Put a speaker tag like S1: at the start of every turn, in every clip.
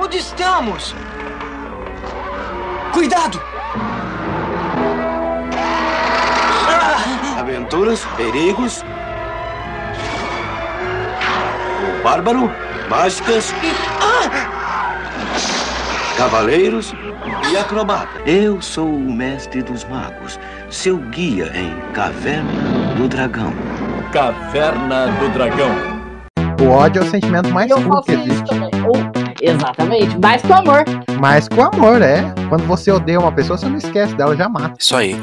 S1: Onde estamos? Cuidado!
S2: Aventuras, perigos. O bárbaro, mágicas. Cavaleiros e acrobata. Eu sou o mestre dos magos, seu guia em Caverna do Dragão.
S3: Caverna do Dragão.
S4: O ódio é o sentimento mais puro que existe.
S5: também. Exatamente. mais com amor.
S4: mais com amor, é. Quando você odeia uma pessoa, você não esquece dela, já mata.
S6: Isso aí.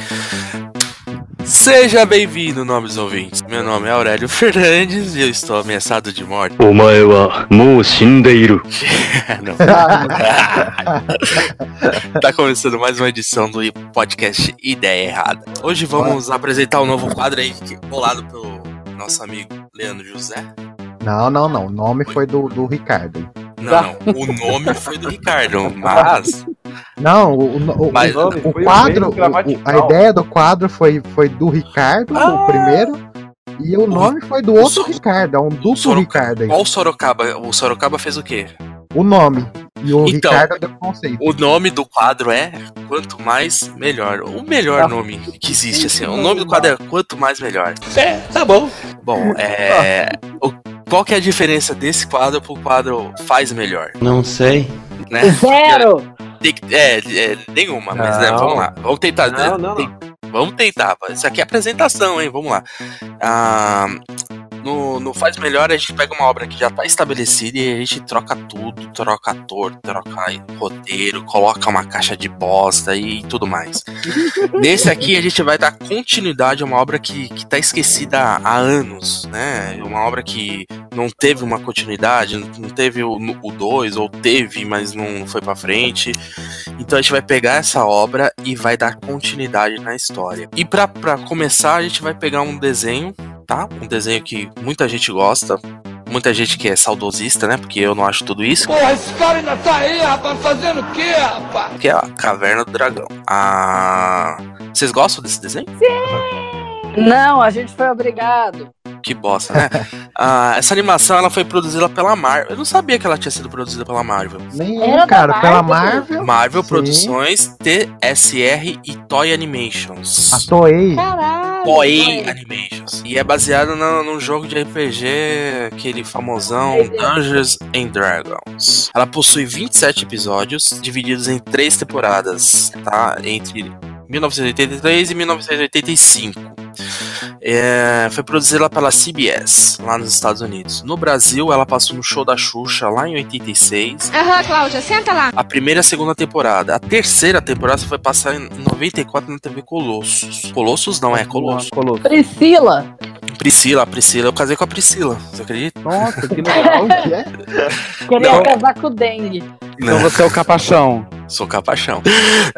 S6: Seja bem-vindo, nobres ouvintes. Meu nome é Aurélio Fernandes e eu estou ameaçado de morte.
S7: Omae wa mou
S6: shindeiru. Tá começando mais uma edição do podcast Ideia Errada. Hoje vamos Olá. apresentar um novo quadro aí, bolado pelo nosso amigo Leandro José.
S4: Não, não, não. O nome foi, foi do, do Ricardo.
S6: Não, não, o nome foi do Ricardo, mas
S4: Não, o, o, o-
S6: Mas-
S4: o-
S3: nome
S4: o
S3: foi
S4: quadro, a ideia do quadro foi, foi do Ricardo,
S6: Ah!
S4: o primeiro, e o nome foi do outro
S6: Sor-
S4: Ricardo, é um duplo
S6: Soroca-
S4: Ricardo aí.
S6: qual o Sorocaba? O Sorocaba fez o quê?
S4: O nome. E o
S6: Então,
S4: Ricardo deu conceito.
S6: O nome do quadro é Quanto Mais Melhor. O melhor nome que existe, assim. O nome do quadro é Quanto Mais Melhor.
S2: É, tá bom.
S6: Bom, é. o- qual que é a diferença desse quadro pro quadro Faz Melhor?
S2: Não sei.
S6: Né?
S5: Zero!
S6: Tem que- é, é, nenhuma, mas né,
S3: Não.
S6: vamos lá. Vamos tentar.
S3: Não, não,
S6: tem- Vamos tentar. Isso aqui é apresentação, hein? Vamos lá. Ah, no, no Faz Melhor, a gente pega uma obra que já tá estabelecida e a gente troca tudo, troca ator, troca roteiro, coloca uma caixa de bosta e tudo mais. Nesse aqui, a gente vai dar continuidade a uma obra que, que tá esquecida há, anos, né? Uma obra que não teve uma continuidade, não teve o 2, ou teve, mas não foi pra frente. Então a gente vai pegar essa obra e vai dar continuidade na história. E pra começar, a gente vai pegar um desenho, tá? Um desenho que muita gente gosta. Muita gente que é saudosista, né? Porque eu não acho tudo isso.
S1: Porra, esse cara ainda tá aí, rapaz, fazendo o quê, rapaz?
S6: Que é a Caverna do Dragão. Ah. Vocês gostam desse desenho?
S5: Não, a gente foi obrigado.
S6: Que bosta, né? Ah, essa animação ela foi produzida pela Marvel. Eu não sabia que ela tinha sido produzida pela Marvel.
S4: Nem
S5: Era
S4: eu, cara, pela
S5: Marvel?
S4: Marvel.
S6: Marvel
S4: Sim.
S6: Produções, TSR e Toy Animations.
S4: A Toei.
S5: Caralho!
S6: Toei. Animations. E é baseado no, num jogo de RPG, aquele famosão Dungeons and Dragons. Ela possui 27 episódios, divididos em três temporadas, tá? Entre 1983 e 1985. É, foi produzida pela CBS, lá nos Estados Unidos. No Brasil, ela passou no show da Xuxa, lá em 86.
S8: Aham, Cláudia, senta lá.
S6: A primeira e a segunda temporada. A terceira temporada foi passar em 94 na TV Colossus. Colossus não, é Colossus.
S3: Colosso.
S5: Priscila.
S6: Priscila, a Priscila, eu casei com a Priscila, você acredita?
S3: Nossa, que legal.
S4: O que é?
S5: Queria
S6: Não.
S5: casar com o dengue.
S3: então você é o capachão.
S6: Sou capachão.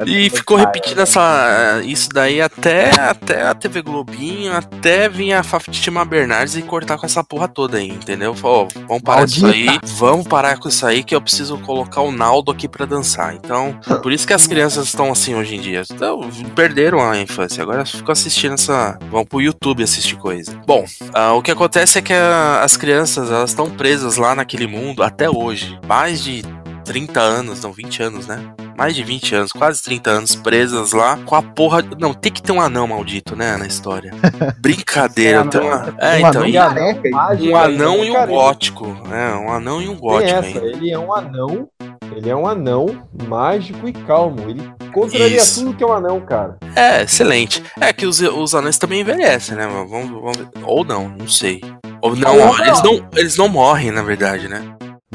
S6: E ficou repetindo essa, isso daí até, até a TV Globinho, até vir a Fátima Bernardes e cortar com essa porra toda aí, entendeu? Falou, vamos parar com isso aí,
S4: Maldita.
S6: vamos parar com isso aí que eu preciso colocar o Naldo aqui pra dançar. Então, por isso que as crianças estão assim hoje em dia. Então, perderam a infância, agora ficam assistindo essa... vão pro YouTube assistir coisa. Bom, ah, o que acontece é que a- as crianças, elas estão presas lá naquele mundo até hoje. Mais de 30 anos, não, 20 anos, né? Mais de 20 anos, quase 30 anos presas lá com a porra. Não, tem que ter um anão maldito, né? Na história. Brincadeira,
S3: É,
S6: tem uma. É,
S4: Um
S6: então.
S4: anão
S6: e-
S4: careca.
S6: Um anão e um gótico. É, um anão e um
S9: Tem
S6: gótico
S9: essa,
S6: ainda.
S9: ele é um anão, ele é um anão mágico e calmo. Ele contraria
S6: Isso.
S9: tudo que é um anão, cara.
S6: É, excelente. É que os, os anões também envelhecem, né? Vamos, vamos. Ou não, não sei. Ou não,
S5: Ou
S6: eles não, eles não morrem, na verdade, né?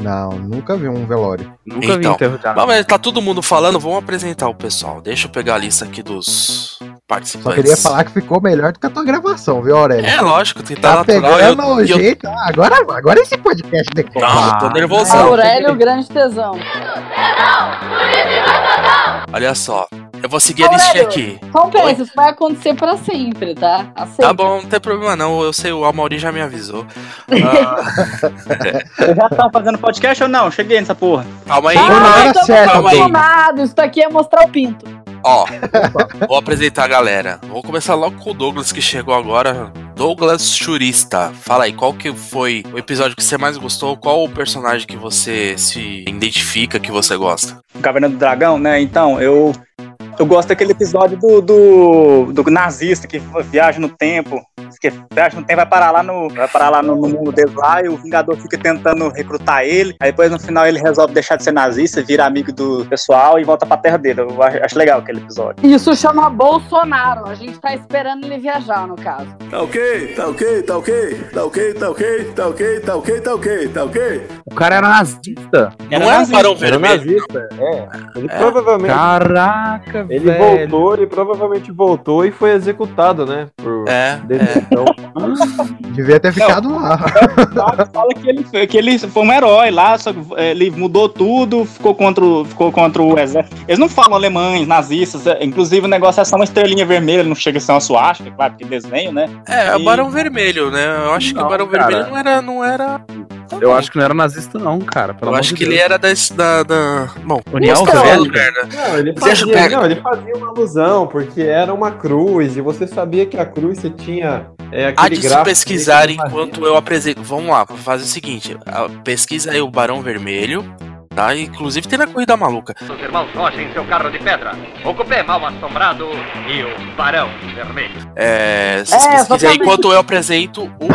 S4: Não, nunca vi um velório.
S3: Nunca
S6: Então,
S3: vi enterro de
S6: Mas, tá todo mundo falando, vamos apresentar o pessoal. Deixa eu pegar a lista aqui dos
S4: Só
S6: participantes.
S4: queria falar que ficou melhor do que a tua gravação, viu, Aurélio?
S6: É lógico, tem que tá natural.
S4: pegando
S6: eu-
S4: o
S6: eu-
S4: jeito. Ah, agora, agora esse podcast decola.
S6: Não, eu tô nervosão.
S5: Aurélio, o grande tesão.
S6: Olha só, eu vou seguir a listinha aqui.
S5: Só um pensa, isso vai acontecer pra sempre, tá? Aceita.
S6: Tá bom, não tem problema não. Eu sei, o Amaury já me avisou. Ah,
S10: Vocês já estão fazendo podcast ou não? Cheguei nessa porra.
S6: calma aí,
S4: na
S6: calma
S5: estamos
S4: certa,
S6: calma aí.
S5: Isso daqui é mostrar o pinto.
S6: Ó, vou apresentar a galera. Vou começar logo com o Douglas que chegou agora. Douglas Churista. Fala aí, qual que foi o episódio que você mais gostou? Qual o personagem que você se identifica, que você gosta?
S10: Caverna do Dragão, né? Então, eu. Eu gosto daquele episódio do, do, do nazista que viaja no tempo. Que viaja no tempo, vai parar lá no. Vai parar lá no, no mundo deles lá e o Vingador fica tentando recrutar ele. Aí depois no final ele resolve deixar de ser nazista, vira amigo do pessoal e volta pra terra dele. Eu acho, acho legal aquele episódio.
S5: Isso chama Bolsonaro. A gente tá esperando ele viajar, no caso.
S8: Tá ok, tá ok, tá ok, tá ok, tá ok, tá ok, tá ok, tá ok, tá ok.
S3: O cara era nazista.
S6: Não é um barão
S9: Era
S6: vermelho.
S9: nazista, é. Ele provavelmente.
S3: Caraca,
S9: Ele
S3: velho.
S9: voltou, ele provavelmente voltou e foi executado, né? Por
S6: É, é.
S9: detenção.
S4: Devia ter ficado lá.
S10: Fala- Fala que ele, foi- que ele foi um herói lá, só que ele mudou tudo, ficou contra, o- ficou contra o exército. Eles não falam alemães, nazistas, eh, inclusive o negócio é só uma estrelinha vermelha, não chega a ser uma suástica, claro, porque desenho, né?
S6: É, é o
S10: E-
S6: Barão Vermelho, né? Eu acho que
S3: Não,
S6: o Barão
S3: cara.
S6: Vermelho não era. Não era
S3: Eu acho que não era nazista, não, cara. Pelo
S6: eu acho
S3: de
S6: que
S3: Deus.
S6: ele era das, da, da. Bom,
S3: União.
S6: Werner.
S9: Não, ele fazia, não, ele fazia uma alusão, porque era uma cruz, e você sabia que a cruz você tinha é,
S6: Há de se pesquisar enquanto eu apresento. Vamos lá, vou fazer o seguinte: pesquisa aí o Barão Vermelho, tá? Inclusive tem na Corrida Maluca.
S7: Os irmãos Rocha em seu carro de pedra. O cupê mal assombrado e o barão vermelho.
S6: É, vocês
S5: É, exatamente.
S6: enquanto eu apresento o.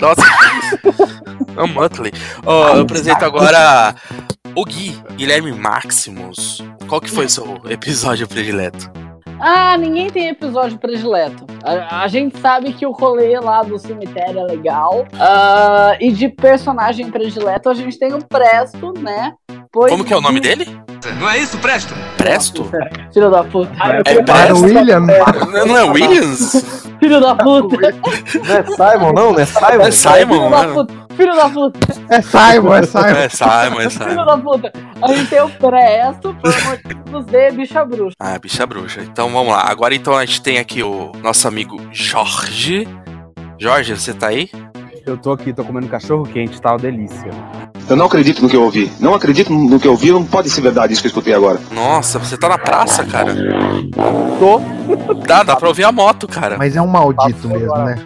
S6: Nossa, é o Muttley. Eu apresento agora o Gui, Guilherme Maximus. Qual que foi seu episódio predileto?
S5: Ah, ninguém tem episódio predileto. A, a gente sabe que o rolê lá do cemitério é legal. Ah, e de personagem predileto, a gente tem o Presto, né? Pois
S6: Como que é o nome dele?
S1: Não é isso, Presto?
S6: Presto?
S5: Filho da puta.
S6: É Presto?
S4: William.
S6: Não não é Williams?
S5: Filho da puta.
S9: Não é Simon, não? Não é Simon?
S6: É Simon,
S5: Filho da
S6: né?
S5: puta. Filho da puta.
S4: É Simon, é Simon.
S6: É Simon, é
S5: Filho
S6: Simon.
S5: da puta. A gente tem o Presto por motivos de bicha bruxa.
S6: Ah, bicha bruxa. Então vamos lá. Agora então a gente tem aqui o nosso amigo Jorge. Jorge, você tá aí?
S3: Eu tô aqui, tô comendo cachorro quente, tá uma delícia.
S8: Eu não acredito no que eu ouvi. Não acredito no que eu ouvi, não pode ser verdade isso que eu escutei agora.
S6: Nossa, você tá na praça, cara.
S3: Tô.
S6: Dá, dá pra ouvir a moto, cara.
S4: Mas é um maldito mesmo, né?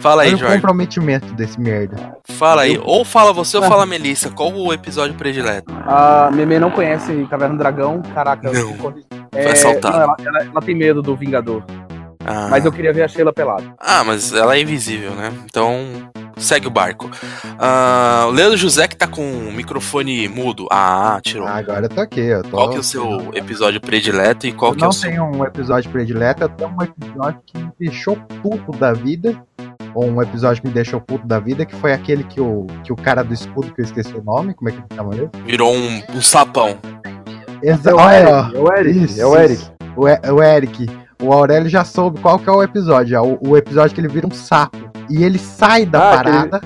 S6: Fala aí,
S4: Olha o
S6: Jorge.
S4: comprometimento desse merda.
S6: Fala aí. Ou fala você ou fala a Melissa. Qual o episódio predileto?
S3: A Meme não conhece Caverna do Dragão. Caraca,
S6: Não.
S3: eu
S6: assaltado.
S3: não, ela, ela- ela tem medo do Vingador.
S6: Ah,
S3: Mas eu queria ver a Sheila pelada.
S6: ah, mas ela é invisível, né? Então, segue o barco. Ah, o Leandro José que tá com o microfone mudo. Ah, tirou.
S4: Ah, agora eu tô aqui, eu tô.
S6: Qual que é o seu episódio predileto e qual
S4: eu
S6: que é
S4: não
S6: o seu...
S4: tenho um episódio predileto, eu tenho um episódio que me deixou puto da vida. Ou um episódio que me deixou puto da vida, que foi aquele que o, que o cara do escudo, que eu esqueci o nome, como é que ele chama ele?
S6: Virou um, um sapão.
S4: Esse,
S9: É o
S4: olha,
S9: Eric, é o Eric, é o Eric.
S4: O, E- o Eric. O Aurélio já soube qual que é o episódio. O, o episódio que ele vira um sapo. E ele sai da
S9: Ah,
S4: parada.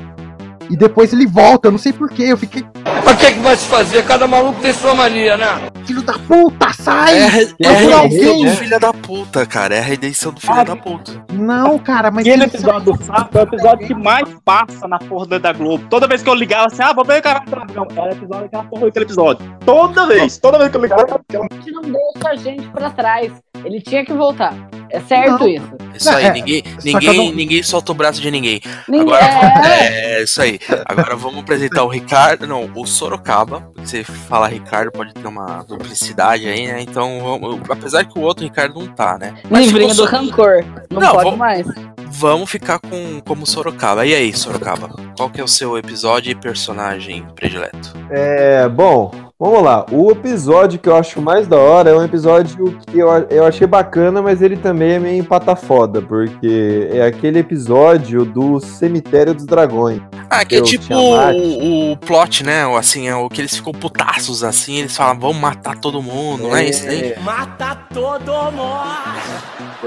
S4: E depois ele volta. Eu não sei porquê. Eu fiquei,
S1: Mas o que, que vai se fazer? Cada maluco tem sua mania, né?
S4: filho da puta, sai!
S6: É, é redenção
S4: alguém-
S6: do filho da puta, cara. É a redenção do filho
S10: Ah,
S6: da puta.
S4: Não, cara, mas
S10: Aquele
S4: ele
S10: episódio do sapo é o episódio que mais passa na porra da Globo. Toda vez que eu ligava assim, ah, vou ver o cara do dragão. Era episódio aquela porra daquele episódio. Toda vez, toda vez que eu ligava.
S5: A gente não deixa a gente pra trás. Ele tinha que voltar. É certo
S4: Não.
S5: isso.
S6: Isso aí,
S4: É,
S6: ninguém, ninguém,
S4: não-
S6: ninguém solta o braço de ninguém.
S5: Ninguém.
S6: Agora,
S5: É,
S6: é, isso aí. Agora vamos apresentar o Ricardo, não, o Sorocaba. Você fala Ricardo, pode ter uma duplicidade aí, né? Então, vamos- apesar que o outro Ricardo não tá, né? Mas
S5: livrinho do rancor. Não,
S6: Não,
S5: pode
S6: vamos-
S5: mais.
S6: Vamos ficar com como Sorocaba. E aí, Sorocaba? Qual que é o seu episódio e personagem predileto?
S9: É, bom, vamos lá. O episódio que eu acho mais da hora é um episódio que eu, eu achei bacana, mas ele também é meio empata foda, porque é aquele episódio do Cemitério dos Dragões.
S6: Ah, que é
S9: Eu,
S6: tipo o, o plot, né? O, Assim, é o que eles ficam putaços assim, eles falam, vamos matar todo mundo, não é isso aí?
S1: Mata todo mundo!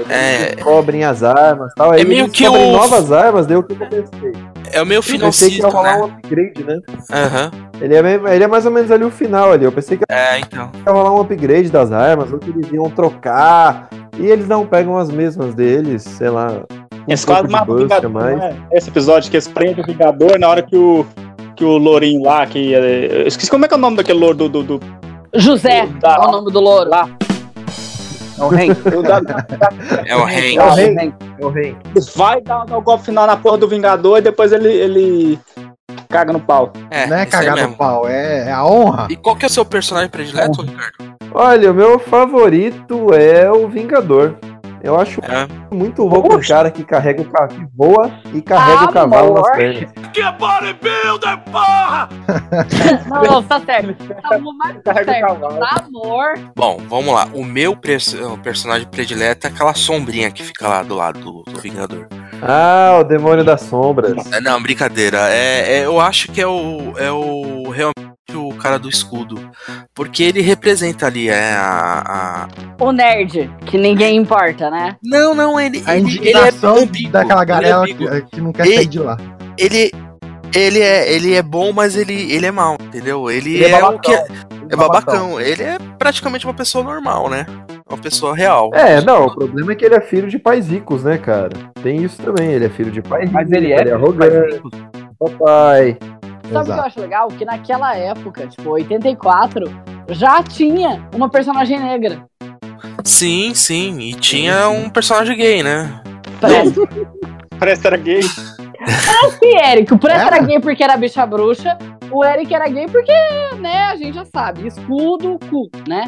S6: É.
S9: Cobrem as armas e tal. Aí
S6: É meio
S9: eles
S6: que
S9: descobrem
S6: o-
S9: novas armas, daí o que eu pensei?
S6: É o meio
S9: Eu
S6: final
S9: pensei que ia rolar
S6: né?
S9: um upgrade, né?
S6: Aham.
S9: Ele é, ele é mais ou menos ali o final ali. Eu pensei que
S6: É, então.
S9: ia rolar um upgrade das armas, ou que eles iam trocar. E eles não pegam as mesmas deles, sei lá. um
S10: quase
S9: de
S10: mata o Vingador.
S9: mas-
S10: né? Esse episódio que eles prendem o Vingador na hora que o. Que o Lourinho lá, que. é, Eu esqueci como é que é o nome daquele louro do. do, do
S5: José
S10: Da-
S5: é o nome do louro.
S10: lá.
S3: É o
S10: da-
S6: É o Hank.
S3: É o Hank. É o Hank.
S10: vai dar, dar o golpe final na porra do Vingador e depois ele, ele caga no pau.
S6: É,
S4: Não é cagar no pau, é, é a honra.
S6: E qual que é o seu personagem predileto, Ricardo?
S9: Olha, o meu favorito é o Vingador. Eu acho
S6: É.
S9: muito louco o cara que carrega o ca- que voa e carrega o cavalo nas
S5: Amor.
S9: pernas.
S1: Que bodybuilder, porra!
S5: Não, tá certo. Tá mais
S10: o
S5: certo.
S10: cavalo.
S5: Tá, amor.
S6: Bom, vamos lá. O meu o personagem predileto é aquela sombrinha que fica lá do lado do, do Vingador.
S9: Ah, o demônio das sombras.
S6: É, não, brincadeira. É, é- eu acho que é o, é o realmente o cara do escudo. Porque ele representa ali é, a, a-
S5: O nerd, que ninguém importa, né?
S6: Não, não, ele.
S4: A
S6: ele,
S4: indignação
S6: ele é ambíguo,
S4: daquela
S6: ele é
S4: galera
S6: ambíguo.
S4: que, que não quer
S6: E-
S4: sair de lá.
S6: ele ele é ele é bom, mas ele ele é mal, entendeu? Ele,
S3: Ele é
S6: é, o que
S3: babacão.
S6: é babacão. Ele é praticamente uma pessoa normal, né? Uma pessoa real.
S9: É, não, o problema é que ele é filho de pais ricos, né, cara? Tem isso também, ele é filho de pai rico,
S3: Mas ele é.
S9: ele é arrogante, papai.
S5: Sabe o que eu acho legal? Que naquela época, tipo, 84, já tinha uma personagem negra.
S6: Sim, sim. E tinha um personagem gay, né?
S5: Parece
S10: Parece que era gay.
S5: que Eric. O Preto
S4: Era?
S5: era gay porque era bicha bruxa. O Eric era gay porque, né, a gente já sabe. Escudo, cu, né?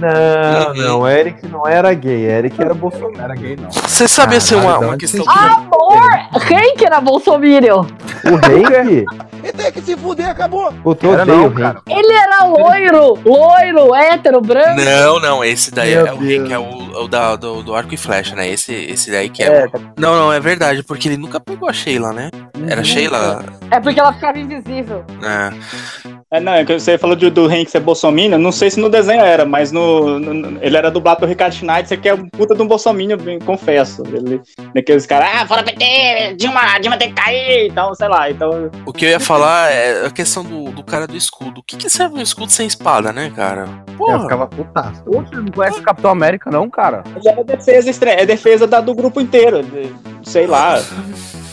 S9: Não, não, o Eric não era gay, Eric era Bolsonaro.
S3: Não era gay, não.
S6: Você sabia ser uma, uma questão.
S5: Amor! Hank era bolsominion.
S9: O Hank?
S1: E tem que se fuder, acabou!
S9: Eu
S3: Era não,
S9: o
S3: cara.
S5: Ele era loiro, loiro, hétero, branco.
S6: Não, não, esse daí
S9: Meu
S6: é o. Hank, é o, é o da, do, do arco e flecha, né? Esse, esse daí que é. o- Não, não, é verdade, porque ele nunca pegou a Sheila, né? Era Sheila.
S5: É porque ela ficava invisível.
S6: É.
S10: É, não, é que você falou de, do Hank ser bolsominion, não sei se no desenho era, mas no, no- ele era dublado pelo Ricardo Schneider, você que é um puta de um bolsominion, confesso. Ele, daqueles caras, ah, fora PT, Dilma, Dilma tem que cair, então, sei lá, então...
S6: O que eu ia falar é a questão do, do cara do escudo. O que, que serve um escudo sem espada, né, cara?
S4: Eu
S6: Porra.
S4: ficava putaço.
S3: Poxa, não conhece o Capitão América, não, cara?
S10: Ele é defesa, é defesa da- do grupo inteiro, de- sei lá.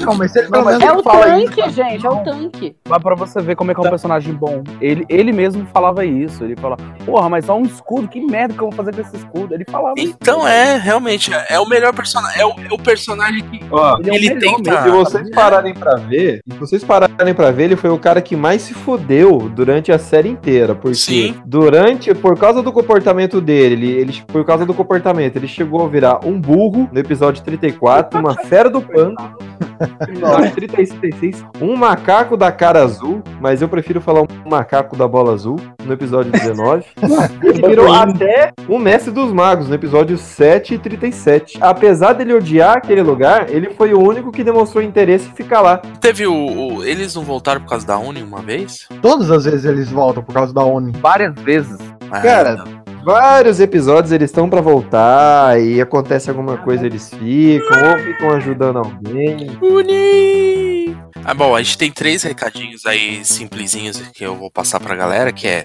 S4: Não, mas ele
S3: Não, mas
S5: É o
S3: fala
S5: tanque, gente, é o tanque.
S3: Mas pra você ver como é que é um personagem bom. Ele, ele mesmo falava isso. Ele fala, porra, mas só um escudo, que merda que eu vou fazer com esse escudo? Ele falava isso.
S6: Então é, realmente, é, é o melhor personagem. É o, é o personagem que
S9: Ó,
S3: Ele é o
S6: ele tenta-
S9: se vocês pararem pra ver, se vocês pararem pra ver, ele foi o cara que mais se fodeu durante a série inteira, porque
S6: Sim.
S9: durante, por causa do comportamento dele, ele, ele- por causa do comportamento, ele chegou a virar um burro no episódio 34, uma fera do pântano no episódio 36, um macaco da cara azul, mas eu prefiro falar um macaco da bola azul no episódio 19. Ele virou até um mestre dos magos no episódio 7 e 37. Apesar dele odiar aquele lugar, ele foi o único que demonstrou interesse em ficar lá.
S6: Teve o, o- Eles não voltaram por causa da Uni uma vez?
S4: Todas as vezes eles voltam por causa da ONU.
S3: Várias vezes.
S6: Ah,
S9: Cara,
S6: não.
S9: Vários episódios eles estão pra voltar e acontece alguma coisa, eles ficam ou ficam ajudando alguém.
S6: Uni! Ah, bom, a gente tem três recadinhos aí simplesinhos que eu vou passar pra galera, que é...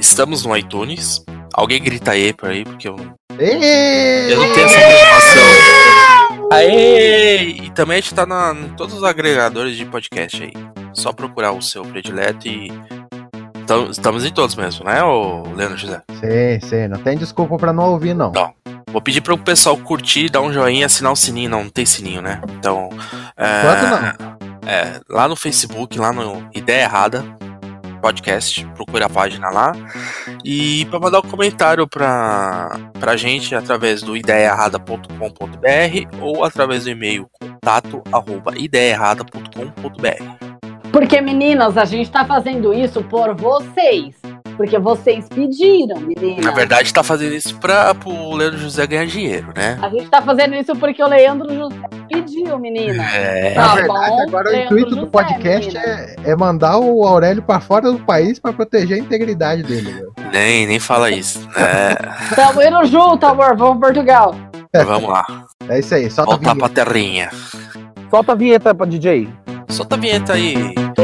S6: Estamos no iTunes. Alguém grita aí por aí, porque eu, não- eu não tenho essa informação. Aê! E também a gente tá na, em todos os agregadores de podcast aí. Só procurar o seu predileto e... Tam- Estamos em todos mesmo, né, ô Leandro José?
S4: Sim, sim, não tem desculpa pra não ouvir, não.
S6: Não. Vou pedir pro pessoal curtir, dar um joinha, assinar o sininho. Não, não tem sininho, né? Então. É,
S4: Quanto não?
S6: É, lá no Facebook, lá no Ideia Errada Podcast, procura a página lá. E pra mandar um comentário pra, pra gente através do ideiaerrada.com.br ou através do e-mail contato arroba ideiaerrada.com.br.
S5: Porque, meninas, a gente tá fazendo isso por vocês. Porque vocês pediram, meninas.
S6: Na verdade, tá fazendo isso pra, pro Leandro José ganhar dinheiro, né?
S5: A gente tá fazendo isso porque o Leandro José pediu, menina.
S6: É.
S5: Tá
S4: Na verdade,
S5: bom,
S4: agora o
S5: Leandro
S4: intuito do
S5: José,
S4: podcast
S5: menina.
S4: é, é mandar o Aurélio pra fora do país pra proteger a integridade dele. velho.
S6: Nem, nem fala isso. É,
S5: Tamo indo junto, amor. Vamos Portugal.
S6: vamos lá.
S4: É isso aí, solta a
S6: Voltar
S4: vinheta.
S6: pra terrinha.
S3: Solta a vinheta pra DJ.
S6: Solta a vinheta aí.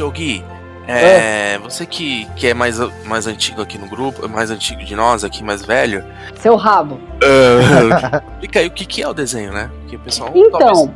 S6: Seguinte, ô Gui. É, Você que, que é mais, mais antigo aqui no grupo, mais antigo de nós aqui, mais velho.
S5: Seu rabo.
S6: ah, Explica aí o que, que é o desenho, né? Porque o pessoal. talvez-
S5: Então,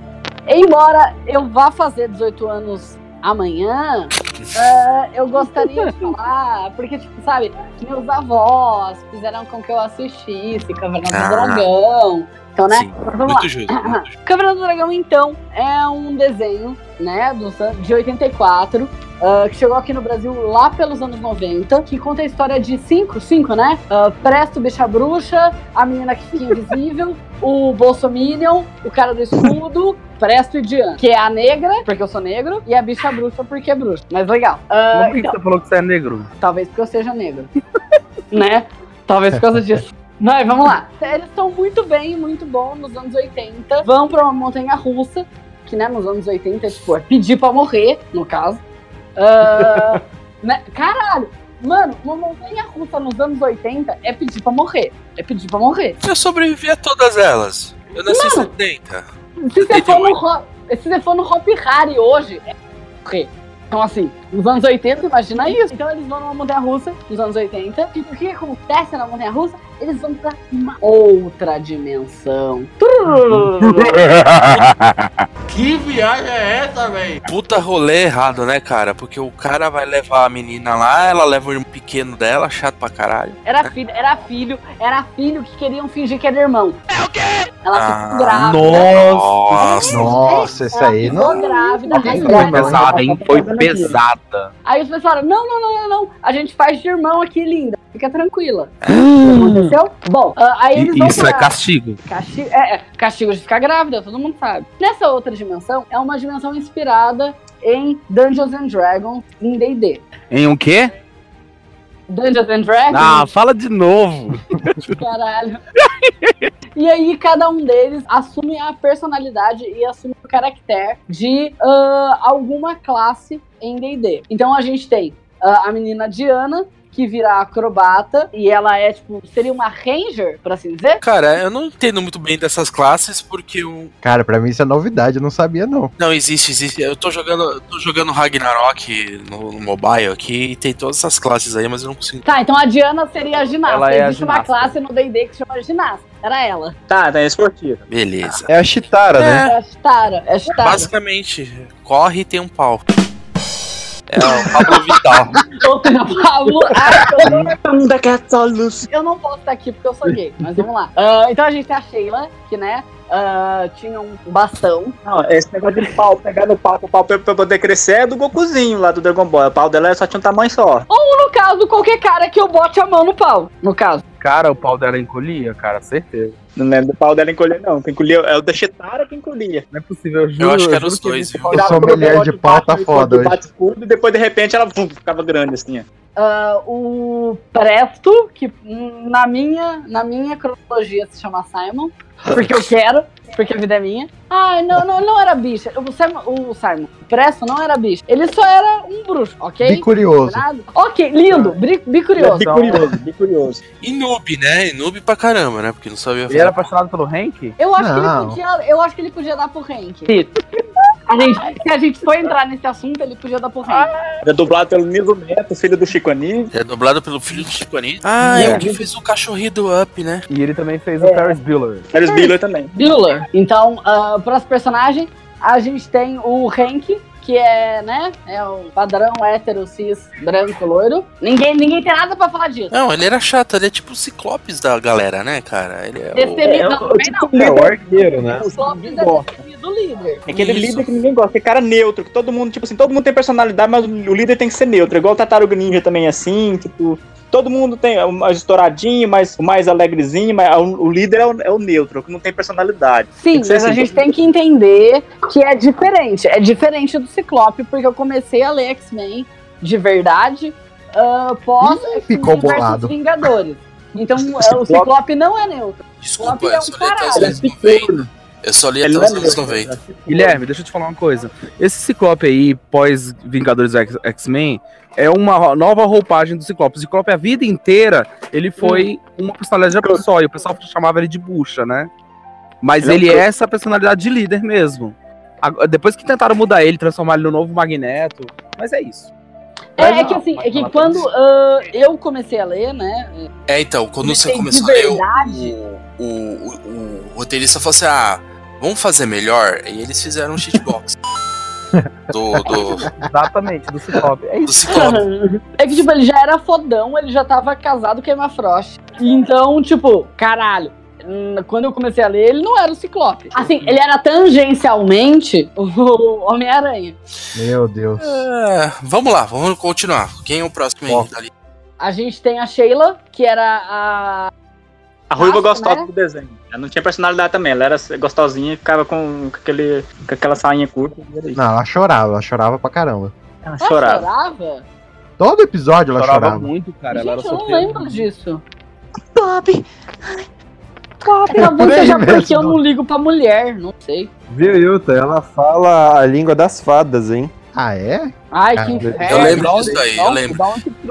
S5: embora eu vá fazer 18 anos amanhã, eh, eu gostaria de falar, porque, tipo, sabe, meus avós fizeram com que eu assistisse Caverna do
S6: Ah.
S5: Dragão. Então, né?
S6: Sim,
S5: Vamos lá.
S6: muito justo. muito justo.
S5: Caverna do Dragão, então, é um desenho, né, de 84, ah, que chegou aqui no Brasil lá pelos anos 90, que conta a história de cinco, cinco, né? Ah, Presto, Bicha Bruxa, a menina que fica invisível, o Bolsominion, o cara do escudo, Presto e Diana, que é a negra, porque eu sou negro, e a Bicha Bruxa, porque é bruxa. Mas legal.
S3: Mas por que
S5: então,
S3: que você falou que você é negro?
S5: Talvez porque eu seja negro. né? Talvez por causa disso. Mas vamos lá. Eles estão muito bem, muito bom nos anos 80. Vão pra uma montanha russa, que né, nos anos 80 é tipo, é pedir pra morrer, no caso. Ah, né? Caralho! Mano, uma montanha russa nos anos 80 é pedir pra morrer. É pedir pra morrer.
S6: Eu sobrevivi a todas elas. Eu nasci em
S5: Não.
S6: 70.
S5: Se você for no, se você for no Hop Harry hoje, é morrer. Então, assim, nos anos 80, imagina isso. Então, eles vão numa montanha russa, nos anos 80. E o que acontece na montanha russa? Eles vão pra uma outra dimensão.
S1: Que viagem é essa, velho?
S6: Puta rolê errado, né, cara? Porque o cara vai levar a menina lá, ela leva o irmão pequeno dela, chato pra caralho.
S5: Era filho, era filho, era filho que queriam fingir que era irmão. É o quê? Ela
S6: Ah,
S5: ficou grávida.
S6: Nossa.
S4: Nossa, isso
S5: Ela
S4: aí
S5: ficou
S4: não.
S5: grávida. Aí,
S3: Foi pesada, hein? Foi pesada.
S5: aí os pessoal falaram: não, não, não, não, não. A gente faz de irmão aqui, linda. Fica tranquila. O que aconteceu? Bom, ah, aí eles vão
S3: Isso é
S5: pra-
S3: castigo.
S5: Castigo, é, é, castigo de ficar grávida, todo mundo sabe. Nessa outra dimensão, é uma dimensão inspirada em Dungeons and Dragons em D&D.
S3: Em um quê?
S5: Dungeons and Dragons?
S3: Ah, fala de novo.
S5: Caralho. e aí, cada um deles assume a personalidade e assume o caractere de ah, alguma classe em D&D. Então, a gente tem ah, a menina Diana, que vira acrobata, e ela é, tipo, seria uma ranger, por assim dizer?
S6: Cara, eu não entendo muito bem dessas classes porque o.
S4: Cara, pra mim isso é novidade, eu não sabia não.
S6: Não, existe, existe. Eu tô jogando, tô jogando Ragnarok no, no mobile aqui e tem todas essas classes aí, mas eu não consigo.
S5: Tá, então a Diana seria a ginasta.
S6: Ela é a
S5: Existe uma
S6: ginasta.
S5: classe no D&D que se chama ginasta. Era ela.
S10: Tá, tá, é esportivo.
S6: Beleza.
S9: É a Chitara, né?
S5: É a Chitara. É a Chitara.
S6: Basicamente, corre e tem um pau. É o Pablo Vital.
S5: Outra Pablo. Eu, eu não posso estar aqui porque eu sou gay, mas vamos lá. Ah, então a gente tem a Sheila, que, né, ah, tinha um bastão.
S10: Não, esse negócio de pau, pegar no pau, o pau pra pra poder crescer é do Gokuzinho lá do Dragon Ball. O pau dela só tinha um tamanho só.
S5: Ou, no caso, qualquer cara que eu bote a mão no pau, no caso.
S3: Cara, o pau dela encolhia, cara, certeza.
S10: Não lembro do pau dela encolher, não. Quem encolhia é o da Chitara que encolhia.
S3: Não é possível, eu juro.
S6: Eu acho que eram os dois, viu?
S4: O sommelier de pau tá foda hoje.
S10: Bate escudo e depois de repente ela vum, ficava grande assim, ó.
S5: Ah, o Presto, que na minha, na minha cronologia se chama Simon, porque eu quero, porque a vida é minha. Ai, não, não, não era bicha. O Simon, o Simon, o Presto não era bicha. Ele só era um bruxo, ok?
S4: Bicurioso.
S5: Ok, lindo, bi- bicurioso.
S10: Bicurioso, bicurioso.
S6: E noob, né? E noob pra caramba, né? Porque não sabia
S3: Ele era apaixonado pelo Hank?
S5: Eu acho, que ele
S4: Não.
S5: podia, eu acho que ele podia dar pro Hank. A gente, se a gente for entrar nesse assunto, ele podia dar pro Hank.
S10: É dublado pelo Nilo Neto, filho do Chico Anísio.
S6: É dublado pelo filho do Chico Anísio. Ah, é o que fez o cachorrinho do Up, né?
S3: E ele também fez o Ferris Bueller.
S10: Ferris Bueller também.
S5: Bueller. Então, uh, para os personagens, a gente tem o Hank, que é, né, é o padrão hétero, cis, branco, loiro. Ninguém, ninguém tem nada pra falar disso.
S6: Não, ele era chato, ele é tipo o Ciclopes da galera, né, cara? Ele é o...
S5: Destemidão também não.
S9: É o arqueiro, né?
S5: O Clóvis é destemido líder.
S10: É aquele
S6: Isso.
S10: líder que ninguém gosta, aquele cara neutro, que todo mundo, tipo assim, todo mundo tem personalidade, mas o líder tem que ser neutro. Igual o Tartaruga Ninja também é assim, tipo. Todo mundo tem o mais estouradinho, mais, o mais alegrezinho, mas o, o líder é o, é o neutro, que não tem personalidade.
S5: Sim, mas a
S10: assim,
S5: gente
S10: todo
S5: tem que entender que é diferente. É diferente do Ciclope, porque eu comecei a ler X-Men de verdade uh, pós
S4: Ih, ficou bolado.
S5: Vingadores. Então é, o Ciclope não é neutro.
S6: Desculpa,
S5: Ciclope é
S6: eu
S5: um caralho.
S6: anos 90. Eu só li até os
S10: não é
S6: anos
S10: neutro,
S6: 90.
S3: Guilherme, deixa eu te falar uma coisa. Esse Ciclope aí, pós Vingadores X-Men, é uma nova roupagem do Ciclope. O Ciclope, a vida inteira, ele foi uma personalidade só, e o pessoal chamava ele de bucha, né? Mas
S10: Ele é um
S3: é essa personalidade de líder mesmo. Agora, Depois que tentaram mudar ele, transformar ele no novo Magneto, mas é isso.
S5: É, é
S3: não,
S5: que assim, é que quando ah, eu comecei a ler, né?
S6: É, então, quando você começou a ler, o,
S5: verdade.
S6: o, o, o roteirista falou assim: ah, vamos fazer melhor? E eles fizeram um cheatbox. do, do,
S3: Exatamente, do Ciclope. É
S6: do
S3: isso.
S6: Ciclope.
S5: É que, tipo, ele já era fodão, ele já tava casado com a Emma Frost. Então, tipo, caralho. Quando eu comecei a ler, ele não era o Ciclope. Assim, ele era tangencialmente o Homem-Aranha.
S4: Meu Deus.
S6: É, vamos lá, vamos continuar. Quem é o próximo aí? Dali?
S5: A gente tem a Sheila, que era a.
S10: A Ruiva
S5: Acho,
S10: gostosa
S5: né?
S10: do desenho. Ela não tinha personalidade também. Ela era gostosinha e ficava com, aquele, com aquela sainha curta.
S4: Não, ela chorava, ela chorava pra caramba.
S10: Ela
S5: Ela
S10: chorava.
S5: chorava?
S4: Todo episódio ela
S3: Chorava
S4: chorava.
S3: muito, cara. ela era
S5: Gente, eu não lembro disso.
S11: Bob,
S5: Talvez
S4: Por aí
S5: seja
S4: mesmo.
S5: porque eu não ligo pra mulher, não sei.
S9: Viu, Yuta? Ela fala a língua das fadas, hein?
S4: Ah, é?
S5: Ai, que
S4: eu
S5: inferno.
S6: Eu lembro disso daí,
S3: da
S6: eu lembro.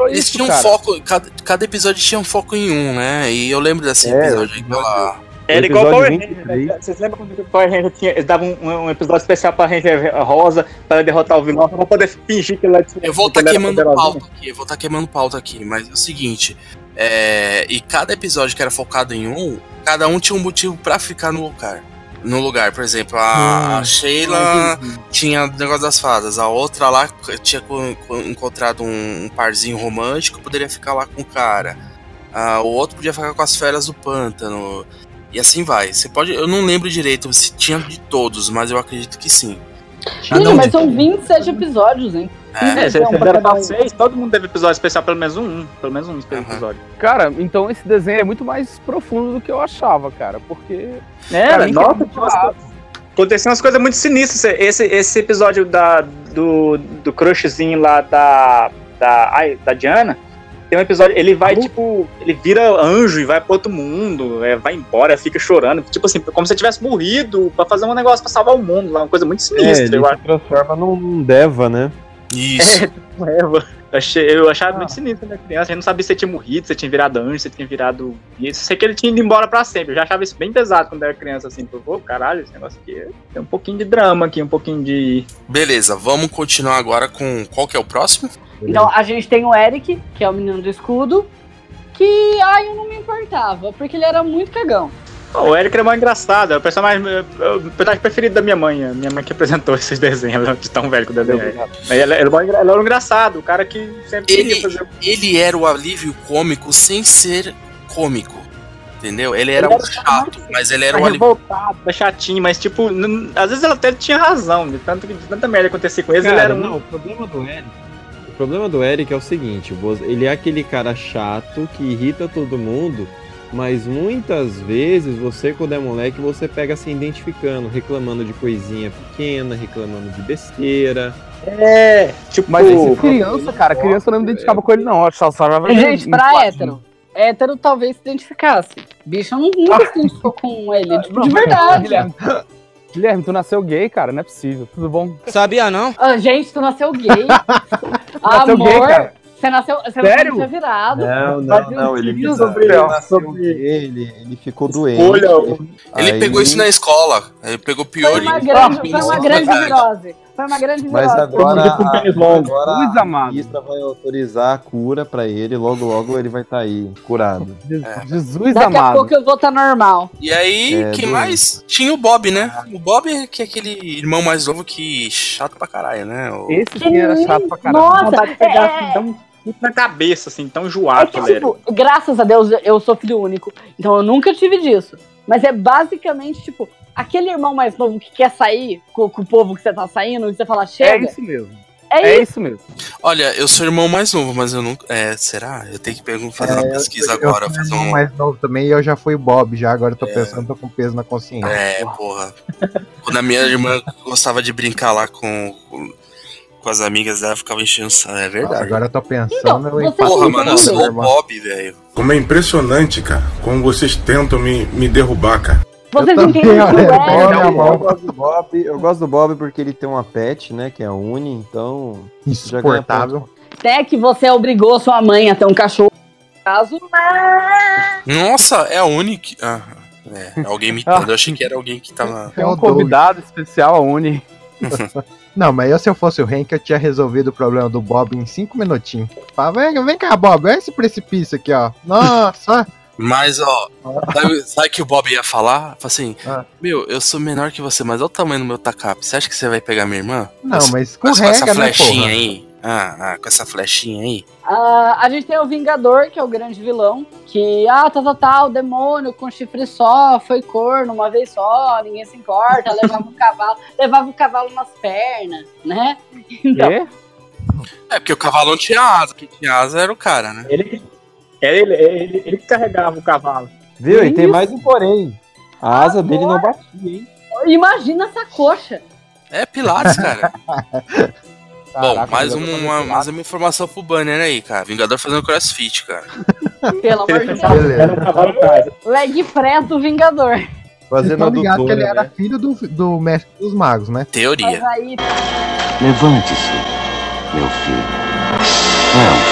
S6: Eles
S3: isso,
S6: tinham um
S3: cara?
S6: foco, cada, cada episódio tinha um foco em um, né? E eu lembro desse
S9: É,
S6: episódio aí que ela.
S10: Era igual Power
S9: 23.
S10: Ranger. Vocês lembram quando o Power Ranger tinha. Eles davam um, um episódio especial pra Ranger Rosa pra derrotar o vilão, pra poder fingir que ele era
S6: Eu vou estar
S10: era
S6: queimando pauta aqui, eu vou estar queimando pauta aqui, mas é o seguinte. é, e cada episódio que era focado em um, cada um tinha um motivo pra ficar no lugar. No lugar, por exemplo, a, a Sheila tinha o negócio das fadas, a outra lá tinha co- co- encontrado um, um parzinho romântico, poderia ficar lá com o cara. Ah, o outro podia ficar com as feras do pântano. E assim vai. Você pode. Eu não lembro direito se tinha de todos, mas eu acredito que sim.
S5: Gente,
S6: um
S5: mas são 27 episódios, hein?
S10: É, vocês
S5: Então, pra
S10: fizeram
S5: cada
S10: pra seis, todo mundo teve episódio especial, pelo menos um. Pelo menos um episódio.
S3: Cara, então esse desenho é muito mais profundo do que eu achava, cara. Porque.
S10: É,
S3: mim, que
S10: nossa,
S3: era muito
S10: tinha umas coisas muito sinistras. Esse, esse episódio da, do, do crushzinho lá da, da, ai, da Diana, tem um episódio, ele vai, tipo, ele vira anjo e vai pro outro mundo, é, vai embora, fica chorando, tipo assim, como se tivesse morrido pra fazer um negócio pra salvar o mundo lá, uma coisa muito
S9: É,
S10: sinistra,
S9: ele
S10: eu acho.
S9: se transforma num Deva, né?
S6: Isso.
S10: É. Eu, achei, eu achava muito sinistro era criança. A gente não sabia se você tinha morrido, se você tinha virado anjo, se você tinha virado. E eu sei que ele tinha ido embora pra sempre. Eu já achava isso bem pesado quando era criança, assim. Pô, caralho, esse negócio aqui tem um pouquinho de drama aqui, um pouquinho de.
S6: Beleza, vamos continuar agora com. Qual que é o próximo?
S5: Então, a gente tem o Eric, que é o menino do escudo, que, ai, eu não me importava, porque ele era muito cagão.
S10: O Eric era mais engraçado, é o personagem, é o personagem preferido da minha mãe. A minha mãe que apresentou esses desenhos, ela é de tão velho que o desenho é. Mas ele, ele, era um engra- ele era um engraçado, o cara que sempre queria
S6: Ele,
S10: fazer.
S6: ele era o alívio cômico sem ser cômico. Entendeu? Ele era
S10: Ele
S6: um
S10: era
S6: chato, mas ele era
S10: Era
S6: alívio.
S10: revoltado, era chatinho, mas tipo, às vezes ela até tinha razão, de, tanto, que- de tanta merda acontecer com eles, ele
S9: Cara,
S10: era um.
S9: não, o problema do Eric. O problema do Eric é o seguinte, ele é aquele cara chato que irrita todo mundo, mas muitas vezes você, quando é moleque, você pega se identificando, reclamando de coisinha pequena, reclamando de besteira.
S10: É, tipo.
S3: Mas esse criança, cara, criança não me identificava com ele, não. Achava só achava
S5: Gente, pra
S3: um
S5: hétero. Hétero talvez se identificasse. Bicho, eu nu- nunca se identificou com ele, tipo, de verdade.
S3: Guilherme, Guilherme, tu nasceu gay, cara, não é possível. Tudo bom?
S11: sabia não?
S5: Ah, gente, tu nasceu gay.
S3: Nasceu
S5: Amor,
S3: gay, cara.
S5: Você nasceu, você
S3: Sério?
S5: não tinha virado.
S9: Não, não, não, ele, ele,
S10: sobre-
S9: ele nasceu
S10: sobre-
S9: ele, ele ficou doente.
S10: Olha,
S6: Ele
S9: aí-
S6: pegou isso na escola. Ele pegou
S5: Foi
S6: pior
S5: uma
S6: e-
S5: grande, foi uma grande virose. Foi uma grande virose.
S9: Mas agora, a, agora a
S3: amado.
S9: ministra vai autorizar a cura pra ele, logo logo ele vai estar aí, curado.
S3: Jesus
S5: Daqui a
S3: amado.
S5: pouco eu vou estar normal.
S6: E aí,
S9: É,
S6: quem mais? Tinha o Bob, né? O Bob é que é aquele irmão mais novo que chato pra caralho, né? O-
S3: Esse sim era chato pra caramba.
S5: Nossa,
S10: vontade de pegar
S5: é-
S10: assim, um chute na cabeça, assim, tão
S5: É
S10: enjoado
S5: que,
S10: que
S5: tipo, graças a Deus eu sou filho único, então eu nunca tive disso. Mas é basicamente, tipo, aquele irmão mais novo que quer sair com, com o povo que você tá saindo e você fala,
S3: É
S5: chega.
S3: isso mesmo.
S5: É,
S3: É
S5: isso.
S3: isso mesmo.
S6: Olha, eu sou irmão mais novo, mas eu nunca. É, será? Eu tenho que perguntar, fazer uma
S4: É, eu-
S6: pesquisa
S4: eu
S6: agora.
S4: fui
S6: Fazer
S4: irmão
S6: um.
S4: mais novo também e eu já fui Bob, já agora eu tô
S6: É.
S4: pensando, tô com peso na consciência.
S6: É, porra. Quando a minha irmã gostava de brincar lá com, com, as amigas dela, ficava enchendo o saco. É verdade.
S4: Agora eu tô pensando.
S5: Então,
S4: eu
S6: Porra, mano, eu sou o. Bob, velho.
S8: Como é impressionante, cara, como vocês tentam me, me derrubar, cara.
S5: Vocês entendem que o
S9: Eu,
S4: minha mão.
S9: gosto do Bob, eu gosto do Bob porque ele tem uma pet, né? Que é a Uni, então.
S4: Insuportável.
S5: até que você obrigou sua mãe a ter um cachorro. no Caso,
S6: Nossa, é a única. Ah, é, alguém imitando. Eu achei que era alguém que tava.
S4: É
S3: um convidado especial, a Uni.
S4: Não, mas eu, se eu fosse o Hank, eu tinha resolvido o problema do Bob em cinco minutinhos. Fala, vem, vem cá, Bob, olha esse precipício aqui, ó. Nossa!
S6: Mas, ó, sabe, sabe que o Bob ia falar? Fala assim:
S4: Ah.
S6: Meu, eu sou menor que você, mas olha o tamanho do meu tacape. Você acha que você vai pegar minha irmã?
S4: Não,
S6: Com-
S4: mas
S6: com essa
S4: né,
S6: flechinha
S4: porra?
S6: aí. Ah, ah, com essa flechinha aí.
S5: ah, a gente tem o Vingador, que é o grande vilão. Que, ah, tá, tá, tá, o demônio com chifre só, foi corno uma vez só, ninguém se importa, levava o cavalo, levava o cavalo nas pernas, né? Então,
S3: Quê?
S6: É, porque o cavalo não tinha asa. Quem tinha asa era o cara, né?
S10: Ele que, é ele, é ele, ele que carregava o cavalo.
S9: Viu? E tem mais um porém. A asa dele não batia, hein?
S5: imagina essa coxa.
S6: É Pilates, cara. Bom, mais, um- uma, mais uma informação pro banner aí, cara. Vingador fazendo crossfit, cara.
S5: Pelo amor de Deus.
S10: Um.
S5: Leg press do Vingador.
S9: Fazendo
S4: estão ligados que ele
S9: adutora,
S4: era
S9: né?
S4: filho do, do mestre dos magos, né?
S6: Teoria.
S5: aí,
S2: Levante-se, meu filho. Vamos.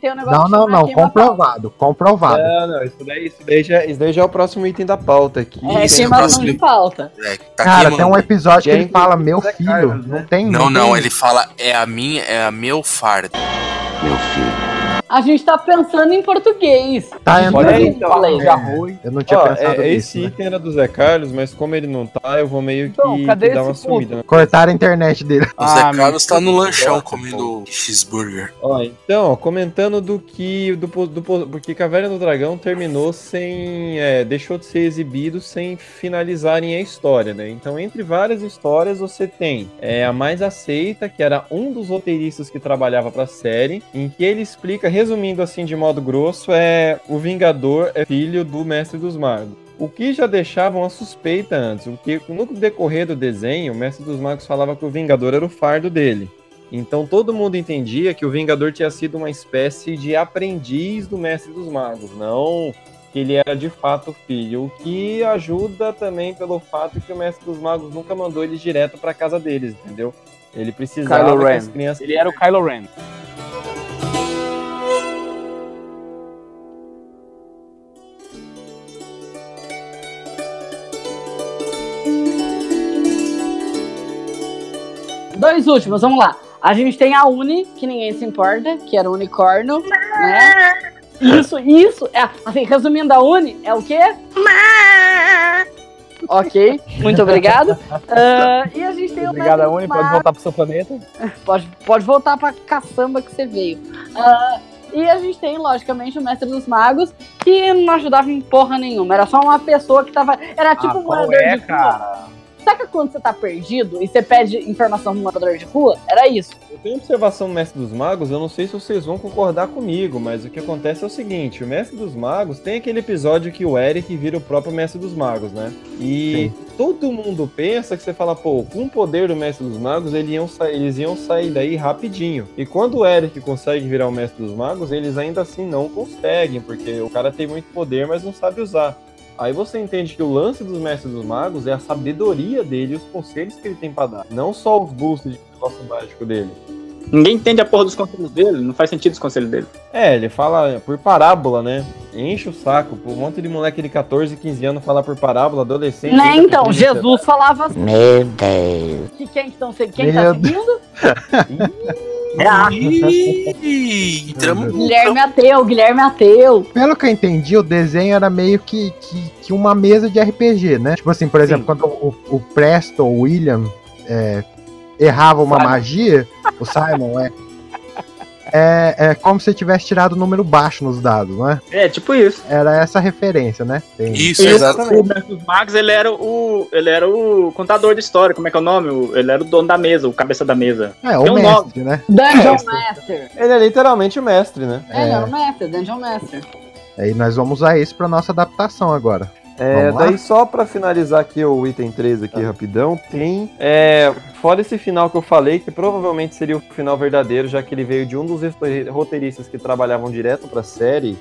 S5: Tem um negócio
S4: Não, não, não, comprovado, comprovado.
S9: Não, não, isso daí, isso, daí já, isso daí já é o próximo item da pauta aqui.
S5: É
S6: próximo.
S5: de pauta.
S6: É, tá
S4: Cara,
S6: queimando.
S4: tem um episódio que ele fala, meu
S9: Zé
S4: filho, não
S9: né?
S4: tem
S6: Não, não,
S4: tem-
S6: ele fala, é a minha, é a meu fardo.
S2: Meu filho.
S5: A gente tá pensando em português.
S4: Tá entrando.
S9: Então,
S5: falei.
S9: de arroz.
S4: Eu não tinha
S9: Ó,
S4: pensado
S9: é,
S4: nisso,
S9: esse
S4: né?
S9: item era do Zé Carlos, mas como ele não tá, eu vou meio que,
S3: Então, cadê
S9: que dar uma
S3: puto?
S9: sumida. né?
S4: Cortaram a internet dele.
S6: O Zé
S3: Ah,
S6: Carlos tá no lanchão
S9: Deus.
S6: comendo cheeseburger.
S9: Ó, então, ó, comentando do que. Do, do, po- porque Caverna do Dragão terminou sem. é, deixou de ser exibido sem finalizarem a história, né? Então, entre várias histórias, você tem é, a mais aceita, que era um dos roteiristas que trabalhava pra série, em que ele explica, resumindo assim de modo grosso, é o Vingador é filho do Mestre dos Magos. O que já deixava uma suspeita antes, porque no decorrer do desenho, o Mestre dos Magos falava que o Vingador era o fardo dele. Então todo mundo entendia que o Vingador tinha sido uma espécie de aprendiz do Mestre dos Magos, não que ele era de fato filho, o que ajuda também pelo fato que o Mestre dos Magos nunca mandou eles direto para casa deles, entendeu? Ele precisava
S3: Kylo Ren.
S9: as crianças
S3: Ele era o Kylo Ren.
S5: Dois últimos, vamos lá. A gente tem a Uni, que ninguém se importa, que era o unicórnio, né? Isso, isso. É, assim, resumindo a Uni, é o quê? Ok, muito obrigado. Ah, e a gente tem o
S3: Obrigado, Uni.
S5: dos
S3: Pode voltar pro seu planeta.
S5: Pode, pode voltar pra caçamba que você veio. Ah, e a gente tem, logicamente, o Mestre dos Magos, que não ajudava em porra nenhuma. Era só uma pessoa que tava. Era tipo
S3: Ah,
S5: um morador
S3: é,
S5: de rua.
S3: cara?
S5: Saca quando você tá perdido e você pede informação pro morador de rua? Era isso.
S9: Eu tenho observação do Mestre dos Magos, eu não sei se vocês vão concordar comigo, mas o que acontece é o seguinte: o Mestre dos Magos tem aquele episódio que o Eric vira o próprio Mestre dos Magos, né? E todo mundo pensa que você fala, pô, com o poder do Mestre dos Magos, eles iam, eles iam sair daí rapidinho. E quando o Eric consegue virar o Mestre dos Magos, eles ainda assim não conseguem, porque o cara tem muito poder, mas não sabe usar. Aí você entende que o lance dos Mestres dos Magos é a sabedoria dele e os conselhos que ele tem pra dar. Não só os boosts de negócio mágico dele.
S10: Ninguém entende a porra dos conselhos dele, não faz sentido os conselhos dele.
S9: É, ele fala por parábola, né? Enche o saco. Pô, um monte de moleque de 14, 15 anos falar por parábola, adolescente.
S5: Né? Então, Jesus falava assim.
S11: Meu Deus.
S5: Que quem, estão, se- quem tá
S4: Meu
S5: seguindo?
S6: Ih, entramos
S5: Guilherme Ateu, Guilherme Ateu.
S4: Pelo que eu entendi, o desenho era meio que, que, que uma mesa de RPG, né? Tipo assim, por exemplo, quando o, o Preston, o William, é, errava uma
S3: Simon.
S4: magia, o Simon, é. É, é como se tivesse tirado o número baixo nos dados, né?
S10: É, tipo isso.
S4: Era essa a referência, né? Tem-
S6: Isso,
S10: Isso,
S6: exatamente.
S10: O Mestre Magos, ele era o. Ele era o contador de história. Como é que é o nome? O- Ele era o dono da mesa, o cabeça da mesa.
S4: É, o
S10: Tem um
S4: mestre, né?
S5: Dungeon
S10: É.
S5: Master.
S9: Ele é literalmente o mestre, né?
S5: É, ele era o Master, Dungeon Master.
S4: Aí nós vamos usar isso pra nossa adaptação agora.
S9: É, daí só pra finalizar aqui o item 3 aqui rapidão, tem é, fora esse final que eu falei, que provavelmente seria o final verdadeiro, já que ele veio de um dos roteiristas que trabalhavam direto pra série.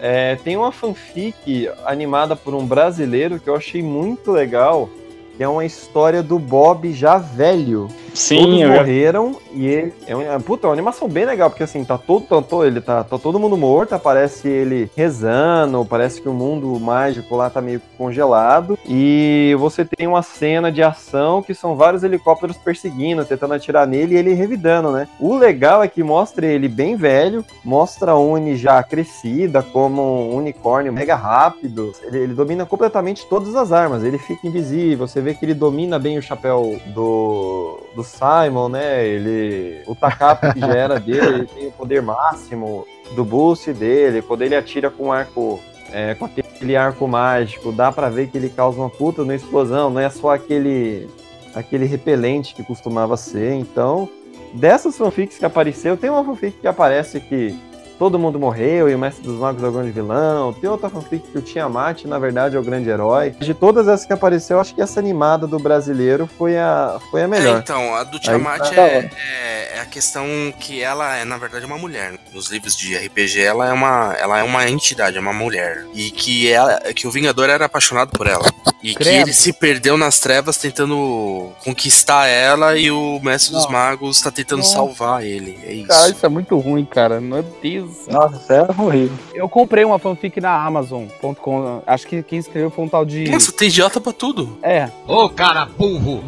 S9: é, tem uma fanfic animada por um brasileiro que eu achei muito legal, que é uma história do Bob já velho.
S10: Sim,
S9: Todos
S10: eu
S9: morreram e ele. É uma, puta, é uma animação bem legal, porque assim, tá todo, tá, todo- ele tá, tá todo mundo morto, aparece ele rezando, parece que o mundo mágico lá tá meio congelado. E você tem uma cena de ação que são vários helicópteros perseguindo, tentando atirar nele e ele revidando, né? O legal é que mostra ele bem velho, mostra a Uni já crescida, como um unicórnio mega rápido. Ele, ele domina completamente todas as armas, ele fica invisível, você vê que ele domina bem o chapéu do, do Simon, né? Ele. O Takap que já era dele, ele tem o poder máximo do boost dele. Quando ele atira com arco. é, com aquele arco mágico, dá pra ver que ele causa uma puta na explosão, não é só aquele. aquele repelente que costumava ser. Então, dessas fanfics que apareceu, tem uma fanfic que aparece que todo mundo morreu e o Mestre dos Magos é o grande vilão. Tem outra fanfic que o Tiamat, na verdade, é o grande herói. De todas essas que apareceu, acho que essa animada do brasileiro foi a, foi a
S6: É,
S9: melhor.
S6: então, a do Tiamat
S9: tá
S6: é, é- é a questão que ela é, na verdade, uma mulher. Nos livros de RPG, ela é uma, ela é uma entidade, é uma mulher. E que, ela, que o Vingador era apaixonado por ela. E que
S3: Credo.
S6: ele se perdeu nas trevas tentando conquistar ela e o Mestre dos
S3: Não.
S6: Magos tá tentando
S3: Nossa.
S6: salvar ele. É isso.
S3: Cara, isso é muito ruim, cara. Meu Deus.
S10: Nossa, isso é horrível.
S3: Eu comprei uma fanfic na Amazon.com. Acho que quem escreveu foi um tal de.
S6: Nossa, tem idiota pra tudo.
S3: É.
S7: Ô, cara burro!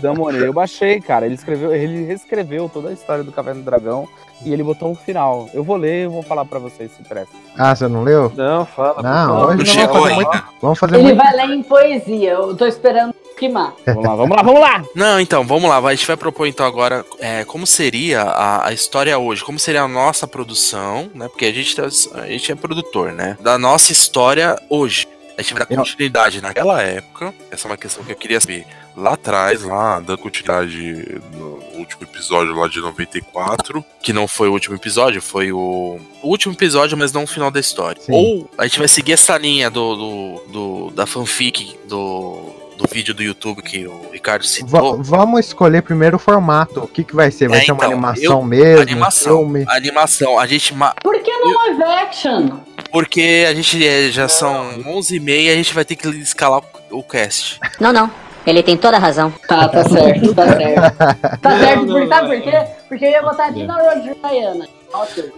S3: Damone. Eu baixei, cara. Ele escreveu, ele reescreveu toda a história do Caverna do Dragão e ele botou um final. Eu vou ler e vou falar pra vocês se presta.
S4: Ah, você não leu?
S9: Não, fala.
S4: Não, hoje
S6: Não
S4: vamos fazer muito. Vamos fazer
S5: Ele
S4: muito.
S5: vai ler em poesia. Eu tô esperando queimar.
S3: Vamos lá, vamos lá, vamos lá!
S6: Não, então, vamos lá. A gente vai propor então agora é, como seria a, a história hoje, como seria a nossa produção, né? Porque a gente, tá- a gente é produtor, né? Da nossa história hoje. A gente vai dar continuidade naquela época. Essa é uma questão que eu queria saber. Lá atrás, lá, da continuidade no último episódio lá de 94, que não foi o último episódio, foi o, o último episódio, mas não o final da história.
S4: Sim.
S6: Ou a gente vai seguir essa linha do, do, do- da fanfic do, do vídeo do YouTube que o Ricardo citou.
S4: vamos escolher primeiro o formato. O que, que vai ser? Vai
S6: É,
S4: ser uma
S6: então,
S4: animação
S6: eu-
S4: mesmo?
S6: animação.
S4: Filme?
S6: Animação, a gente.
S5: Por que não live action?
S6: Porque a gente é, já são 11h30 e a gente vai ter que escalar o o cast.
S11: Não, não. Ele tem toda a razão.
S5: Tá, tá certo, tá certo. Tá certo,
S7: não,
S5: sabe
S7: não,
S5: por quê? Porque eu ia botar Dina Roger Diana.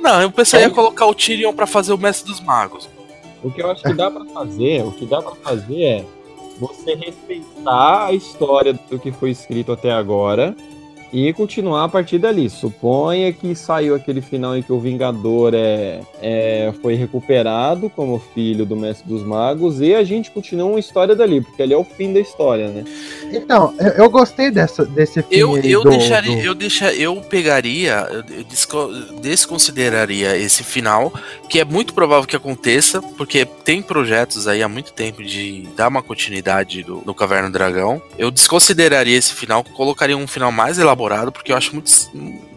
S6: Não, eu pensei ia colocar o Tyrion pra fazer o Mestre dos Magos.
S9: O que eu acho que dá pra fazer, o que dá para fazer é você respeitar a história do que foi escrito até agora e continuar a partir dali. Suponha que saiu aquele final em que o Vingador é, é- foi recuperado como filho do Mestre dos Magos e a gente continua uma história dali, porque ali é o fim da história, né?
S4: Então, eu, eu gostei dessa, desse filme
S6: Eu, eu
S4: do,
S6: deixaria,
S4: do-
S6: eu deixa, eu pegaria, eu eu desco- desconsideraria esse final, que é muito provável que aconteça, porque tem projetos aí há muito tempo de dar uma continuidade do, do Caverna do Dragão. Eu desconsideraria esse final, colocaria um final mais elaborado, porque eu acho muito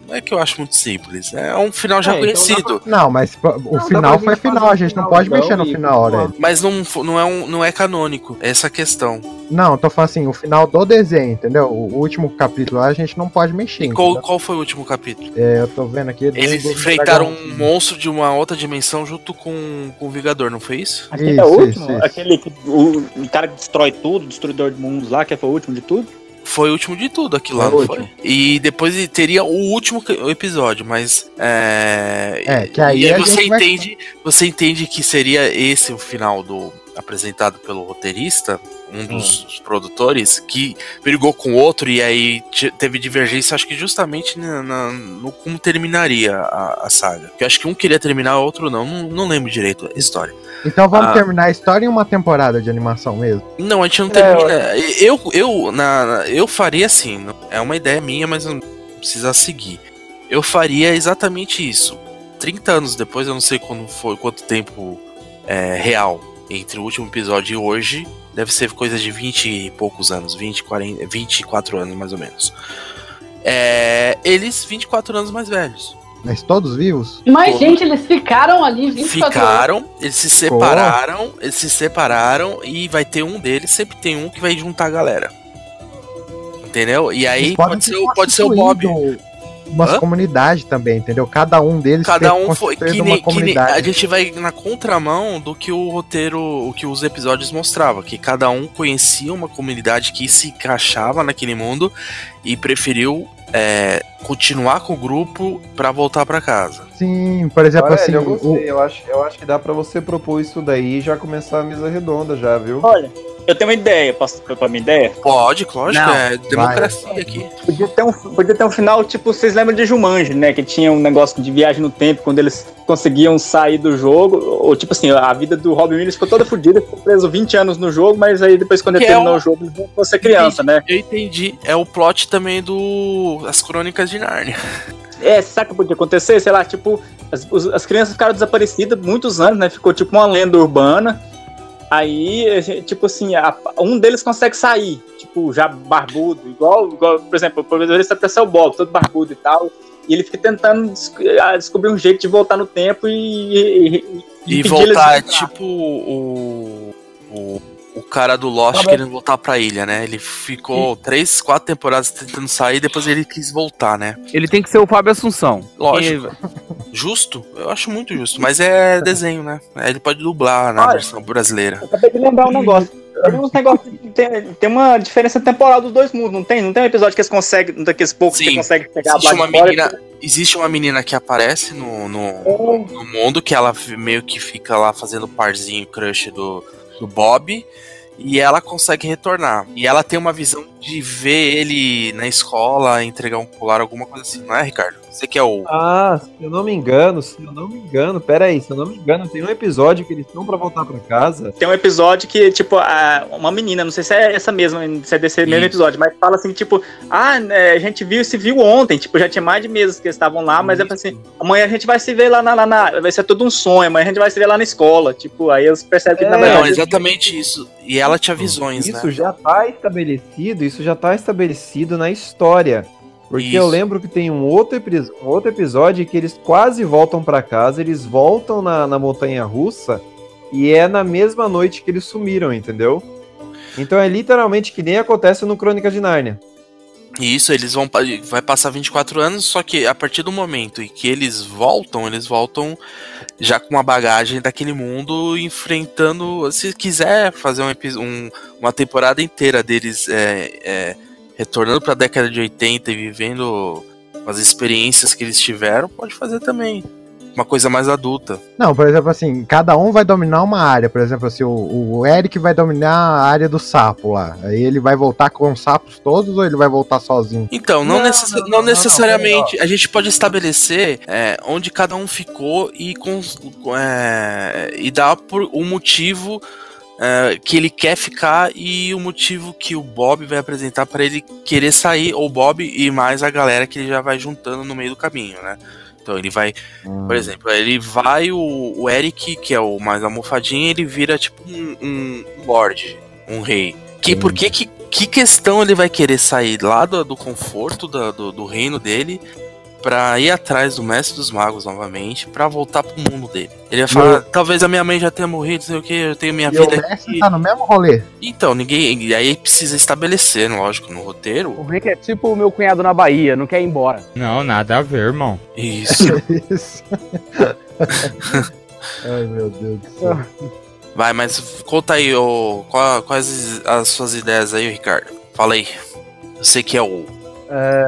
S6: não é que eu acho muito simples, é um final já
S9: É, então
S6: conhecido.
S4: Não, mas o
S9: Não,
S4: final
S9: pra
S4: foi final, a gente não pode
S9: então,
S4: mexer no final, Aurélio.
S6: Mas não, não, é um, não é canônico, essa é a questão.
S4: Não, tô falando assim, o final do desenho, entendeu? O último capítulo lá a gente não pode mexer.
S6: E qual, qual foi o último capítulo?
S4: É, eu tô vendo aqui.
S6: Eles enfrentaram um monstro de uma outra dimensão junto com, com o Vingador, não foi isso?
S10: Aquele
S4: Isso,
S10: é o último?
S4: isso, isso.
S10: Aquele que o, o cara que destrói tudo, destruidor de mundos lá, que foi o último de tudo?
S6: Foi o último de tudo aquilo lá, não foi? E depois teria o último episódio, mas. É,
S4: É, que aí
S6: e
S4: a
S6: você
S4: vai-
S6: entende, você entende que seria esse o final do apresentado pelo roteirista, um dos
S4: Hum.
S6: produtores, que brigou com outro e aí te- teve divergência, acho que justamente na, na- no como terminaria a, a saga. Que acho que um queria terminar, o outro não. Não, não lembro direito a história.
S4: Então vamos
S6: Ah.
S4: terminar a história em uma temporada de animação mesmo.
S6: Não, a gente não
S9: É,
S6: termina. eu, eu, na, eu faria assim. É uma ideia minha, mas não precisa seguir. Eu faria exatamente isso. 30 anos depois, eu não sei quando foi, quanto tempo é, real entre o último episódio e hoje. Deve ser coisa de 20 e poucos anos, 20, 40, 24 anos mais ou menos. É, eles 24 anos mais velhos.
S4: Mas todos vivos?
S5: Mas,
S6: Pô.
S5: gente, eles ficaram ali 24 horas.
S6: Ficaram, eles se separaram, eles se separaram e vai ter um deles, sempre tem um que vai juntar a galera. Entendeu? E aí pode ser, pode ser o Bob.
S4: Umas
S6: Hã?
S4: comunidades também, entendeu? Cada um deles
S6: Cada um foi que
S4: uma
S6: nem, que
S4: comunidade.
S6: a gente vai na contramão do que o roteiro, o que os episódios mostravam, que cada um conhecia uma comunidade que se encaixava naquele mundo e preferiu é, continuar com o grupo pra voltar pra casa.
S4: Sim, por exemplo,
S9: Olha,
S4: assim,
S9: eu
S4: o-
S9: gostei. Eu, acho, eu acho que dá pra você propor isso daí e já começar a mesa redonda já, viu?
S10: Olha, eu tenho uma ideia, posso propor minha ideia?
S6: Pode, lógico,
S10: Não.
S6: é democracia aqui.
S10: Podia ter, um, podia ter um final, tipo, vocês lembram de Jumanji, né? Que tinha um negócio de viagem no tempo, quando eles conseguiam sair do jogo. Ou, tipo assim, a vida do Robin Williams ficou toda fodida, ficou preso 20 anos no jogo, mas aí depois, quando ele
S6: Que é
S10: terminou
S6: um-
S10: o jogo, ele voltou a ser criança, né?
S6: Eu entendi. É o plot também do As Crônicas de Nárnia.
S10: É, sabe o que podia acontecer? Sei lá, tipo, as, as crianças ficaram desaparecidas muitos anos, né? Ficou tipo uma lenda urbana. Aí, gente- tipo assim, a- um deles consegue sair, tipo, já barbudo, igual, igual por exemplo, o provedorista até ser o Bob, todo barbudo e tal. E ele fica tentando des- descobrir um jeito de voltar no tempo e. E, e-
S6: E voltar, tipo, o, o. O cara do Lost
S10: Tá
S6: querendo voltar pra ilha, né? Ele ficou três, quatro temporadas tentando sair, depois ele quis voltar, né?
S3: Ele tem que ser o Fábio Assunção.
S6: Lógico. Justo? Eu acho muito justo. Mas é desenho, né? Ele pode dublar na
S10: Olha.
S6: versão brasileira.
S10: Acabei de lembrar um negócio. Tem uns negócios. Tem, tem uma diferença temporal dos dois mundos, não tem? Não tem um episódio que eles conseguem, daqueles poucos que
S6: Sim.
S10: conseguem pegar a
S6: Existe
S10: base
S6: uma
S10: fora.
S6: menina, existe uma menina que aparece no, no, no mundo que ela meio que fica lá fazendo parzinho crush do, do Bob e ela consegue retornar. E ela tem uma visão de ver ele na escola, entregar um colar, alguma coisa assim, não é, Ricardo? Você que é o.
S9: Ah, se eu não me engano, se eu não me engano, pera aí, se eu não me engano, tem um episódio que eles estão pra voltar pra casa.
S10: Tem um episódio que, tipo, a- uma menina, não sei se é essa mesma, se é desse mesmo
S9: Isso.
S10: episódio, mas fala assim, tipo, ah, né, a gente viu se viu ontem, tipo, já tinha mais de meses que eles estavam lá, mas é assim, amanhã a gente vai se ver lá na, lá na- Vai ser tudo um sonho, amanhã a gente vai se ver lá na escola. Tipo, aí eles percebem que na
S6: Não,
S10: verdade.
S6: exatamente isso. E ela tinha visões,
S9: Isso
S6: né?
S9: já tá estabelecido, isso já tá estabelecido na história. Porque
S6: Isso.
S9: eu lembro que tem um outro, um outro episódio que eles quase voltam pra casa, eles voltam na, na montanha russa e é na mesma noite que eles sumiram, entendeu? Então é literalmente que nem acontece no Crônica de Nárnia.
S6: E isso, eles vão vai passar 24 anos, só que a partir do momento em que eles voltam, eles voltam já com uma bagagem daquele mundo, enfrentando. Se quiser fazer um, um- uma temporada inteira deles é, é, retornando pra década de 80 e vivendo as experiências que eles tiveram, pode fazer também. Uma coisa mais adulta.
S4: Não, por exemplo, assim, cada um vai dominar uma área. Por exemplo, assim, o, o Eric vai dominar a área do sapo lá. Aí ele vai voltar com os sapos todos ou ele vai voltar sozinho?
S6: Então, não,
S4: Não,
S6: necess-
S4: não,
S6: não
S4: não, não,
S6: necessariamente. a gente pode estabelecer é, onde cada um ficou e, com, é, e dar por o motivo é, que ele quer ficar e o motivo que o Bob vai apresentar para ele querer sair, ou Bob e mais a galera que ele já vai juntando no meio do caminho, né? Então ele vai, por exemplo, ele vai, o, o Eric, que é o mais almofadinho, ele vira tipo um, um lord, um rei. Que, por que, que, que questão ele vai querer sair lá do, do conforto da- do, do reino dele pra ir atrás do mestre dos magos novamente, pra voltar pro mundo dele? Ele vai falar, talvez a minha mãe já tenha morrido, sei o que, eu tenho minha
S4: E o
S6: vida
S4: mestre
S6: aqui.
S4: tá no mesmo rolê.
S6: Então, ninguém. E aí precisa estabelecer, lógico, no roteiro.
S12: O Rick é tipo o meu cunhado na Bahia, não quer ir embora.
S13: Não, nada a ver, irmão.
S6: Isso.
S4: Isso. Ai, meu Deus do céu.
S6: Vai, mas conta aí, ô, qual- quais as suas ideias aí, Ricardo? Fala aí. Você que é o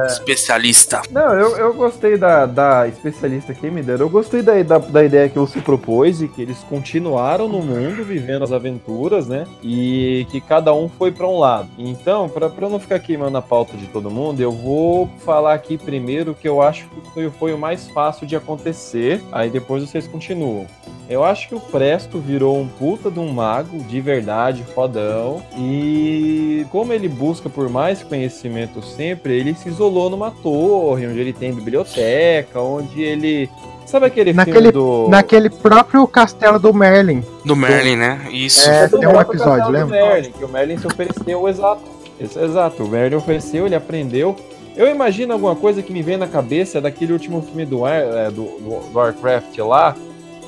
S6: especialista.
S9: Não, eu, eu gostei da, da especialista que me deram. Eu gostei da, da, da ideia que você propôs e que eles continuaram no mundo vivendo as aventuras, né? E que cada um foi pra um lado. Então, pra eu não ficar queimando a pauta de todo mundo, eu vou falar aqui primeiro que eu acho que foi, foi o mais fácil de acontecer. Aí depois vocês continuam. Eu acho que o Presto virou um puta de um mago, de verdade, fodão. E como ele busca por mais conhecimento sempre, ele se isolou numa torre, onde ele tem biblioteca, onde ele. Sabe aquele
S4: Naquele,
S9: filme do.
S4: naquele próprio castelo do Merlin.
S6: Do Merlin, né? Isso.
S4: É, tem um episódio,
S9: castelo do
S4: lembra?
S9: Merlin, que o Merlin se ofereceu, exato. Ex- Exato, o Merlin ofereceu, ele aprendeu. Eu imagino alguma coisa que me vem na cabeça daquele último filme do, é, do- do Warcraft lá,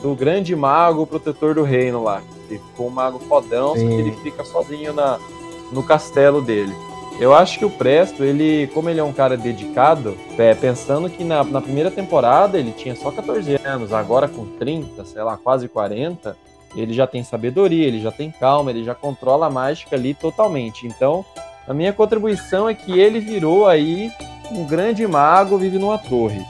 S9: do grande mago protetor do reino lá. Que ficou um mago fodão, só que
S4: Sim.
S9: ele fica sozinho na, no castelo dele. Eu acho que o Presto, ele, como ele é um cara dedicado, é, pensando que na, na primeira temporada ele tinha só 14 anos, agora com 30, sei lá, quase 40, ele já tem sabedoria, ele já tem calma, ele já controla a mágica ali totalmente. Então, a minha contribuição é que ele virou aí um grande mago, vive numa torre.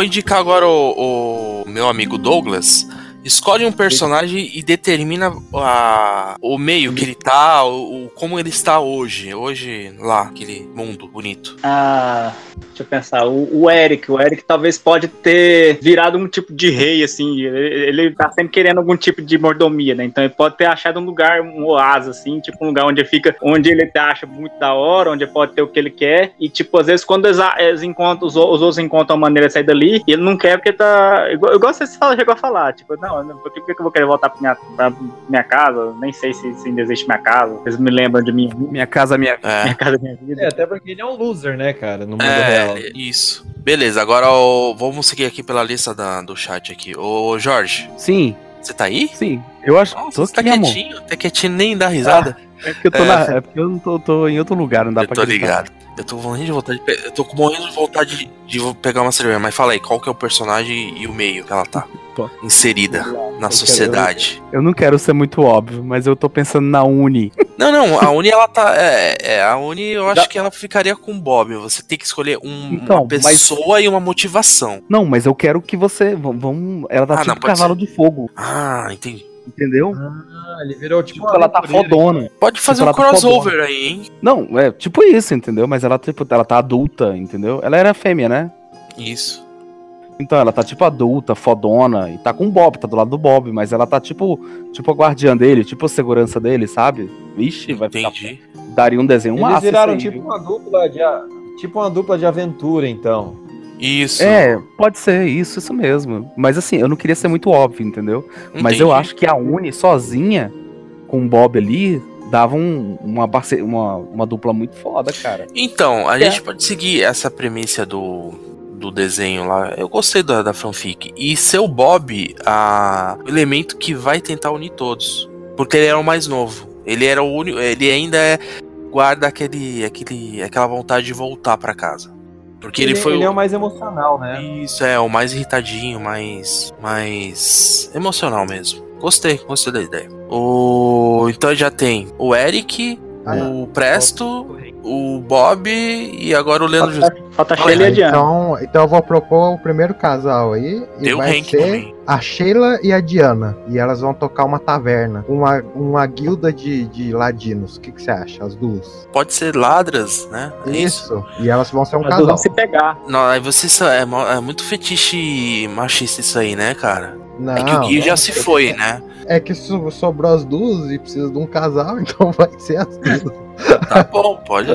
S6: Vou indicar agora o, o meu amigo Douglas. Escolhe um personagem e determina a- o meio que ele tá, o, o- como ele está hoje. Hoje, lá, aquele mundo bonito.
S10: Ah, deixa eu pensar. O, o Eric, o Eric talvez pode ter virado um tipo de rei, assim. Ele, ele tá sempre querendo algum tipo de mordomia, né? Então ele pode ter achado um lugar, um oásis, assim, tipo um lugar onde ele fica, onde ele acha muito da hora, onde ele pode ter o que ele quer. E, tipo, às vezes, quando eles, eles encontram, os, os outros encontram uma maneira de sair dali, ele não quer porque tá. Igual, igual você fala, chegou a falar, tipo, não, por que, por que eu vou querer voltar pra minha, pra minha casa? Nem sei se, se ainda existe minha casa. Eles me lembram de mim.
S3: Minha casa, minha.
S10: Minha casa, minha vida.
S9: É, até porque ele é um loser, né, cara, no mundo
S6: É,
S9: real.
S6: isso. Beleza, agora o- vamos seguir aqui pela lista da- do chat aqui. Ô, Jorge,
S3: Sim,
S6: você tá aí?
S3: sim. Eu acho que tô
S6: Você tá
S3: aqui, amor.
S6: quietinho? Tá quietinho, nem dá risada.
S3: É porque eu tô,
S6: É,
S3: na- é porque eu não tô, tô em outro lugar, não dá
S6: Eu
S3: pra
S6: tô
S3: gritar.
S6: ligado. Eu tô morrendo de vontade de Eu tô com- morrendo de vontade de, de pegar uma cerveja, mas fala aí, qual que é o personagem e o meio que ela tá
S3: Pô.
S6: inserida na sociedade?
S3: Eu não quero ser muito óbvio, mas eu tô pensando na Uni.
S6: Não, não, a Uni ela tá. É, é, a Uni eu acho que ela ficaria com o Bob. Você tem que escolher um-
S3: Então,
S6: uma pessoa e uma motivação.
S3: Não, mas eu quero que você. Vamos. Ela tá
S6: Ah,
S3: tipo
S6: não,
S3: cavalo de fogo.
S6: Ah, entendi.
S3: Entendeu?
S9: Ah, ele virou tipo.
S3: Tipo, ela tá fodona.
S6: Pode fazer
S3: Tipo,
S6: um
S3: tá
S6: crossover
S3: fodona.
S6: aí, hein?
S3: Não, é tipo isso, entendeu? Mas ela, tipo, ela tá adulta, entendeu? Ela era fêmea, né?
S6: Isso.
S3: Então, ela tá tipo adulta, fodona, e tá com o Bob, tá do lado do Bob, mas ela tá tipo, tipo a guardiã dele, tipo a segurança dele, sabe? Vixe, vai ficar.
S6: Entendi.
S3: Daria um desenho
S9: Eles
S3: massa.
S9: viraram
S3: isso aí,
S9: tipo
S3: viu?
S9: uma dupla de a- tipo uma dupla de aventura, então.
S6: Isso.
S3: É, pode ser, isso, isso mesmo. Mas assim, eu não queria ser muito óbvio, entendeu? Mas eu
S6: Entendi.
S3: acho que a Uni sozinha, com o Bob ali, dava um- uma, parce- uma, uma dupla muito foda, cara.
S6: Então, a
S3: É.
S6: gente pode seguir essa premissa do, do desenho lá. Eu gostei da, da fanfic. E ser o Bob a, o elemento que vai tentar unir todos. Porque ele era o mais novo. Ele era o único. Ele ainda é, guarda aquele, aquele, aquela vontade de voltar pra casa. Porque ele, foi
S9: ele
S6: o,
S9: é o mais emocional, né?
S6: Isso, é, o mais irritadinho, mais. mais. emocional mesmo. Gostei, gostei da ideia. O. Então já tem o Eric,
S4: Ah,
S6: o Presto, o Bob e agora o Leandro José.
S10: Falta Sheila e a Diana.
S4: Então, então eu vou propor o primeiro casal aí. E
S6: o
S4: vai ser
S6: também.
S4: a Sheila e a Diana. E elas vão tocar uma taverna. Uma, uma guilda de, de ladinos. O que, que você acha? As duas?
S6: Pode ser ladras, né? É
S4: Isso. E elas vão ser um
S10: As duas
S4: casal.
S10: vão se pegar.
S6: Não, aí você é, é muito fetiche machista isso aí, né, cara?
S4: Não,
S6: é que o Gui já se foi, né?
S4: É que so- sobrou as duas e precisa de um casal, então vai ser as duas.
S6: Tá bom, pode.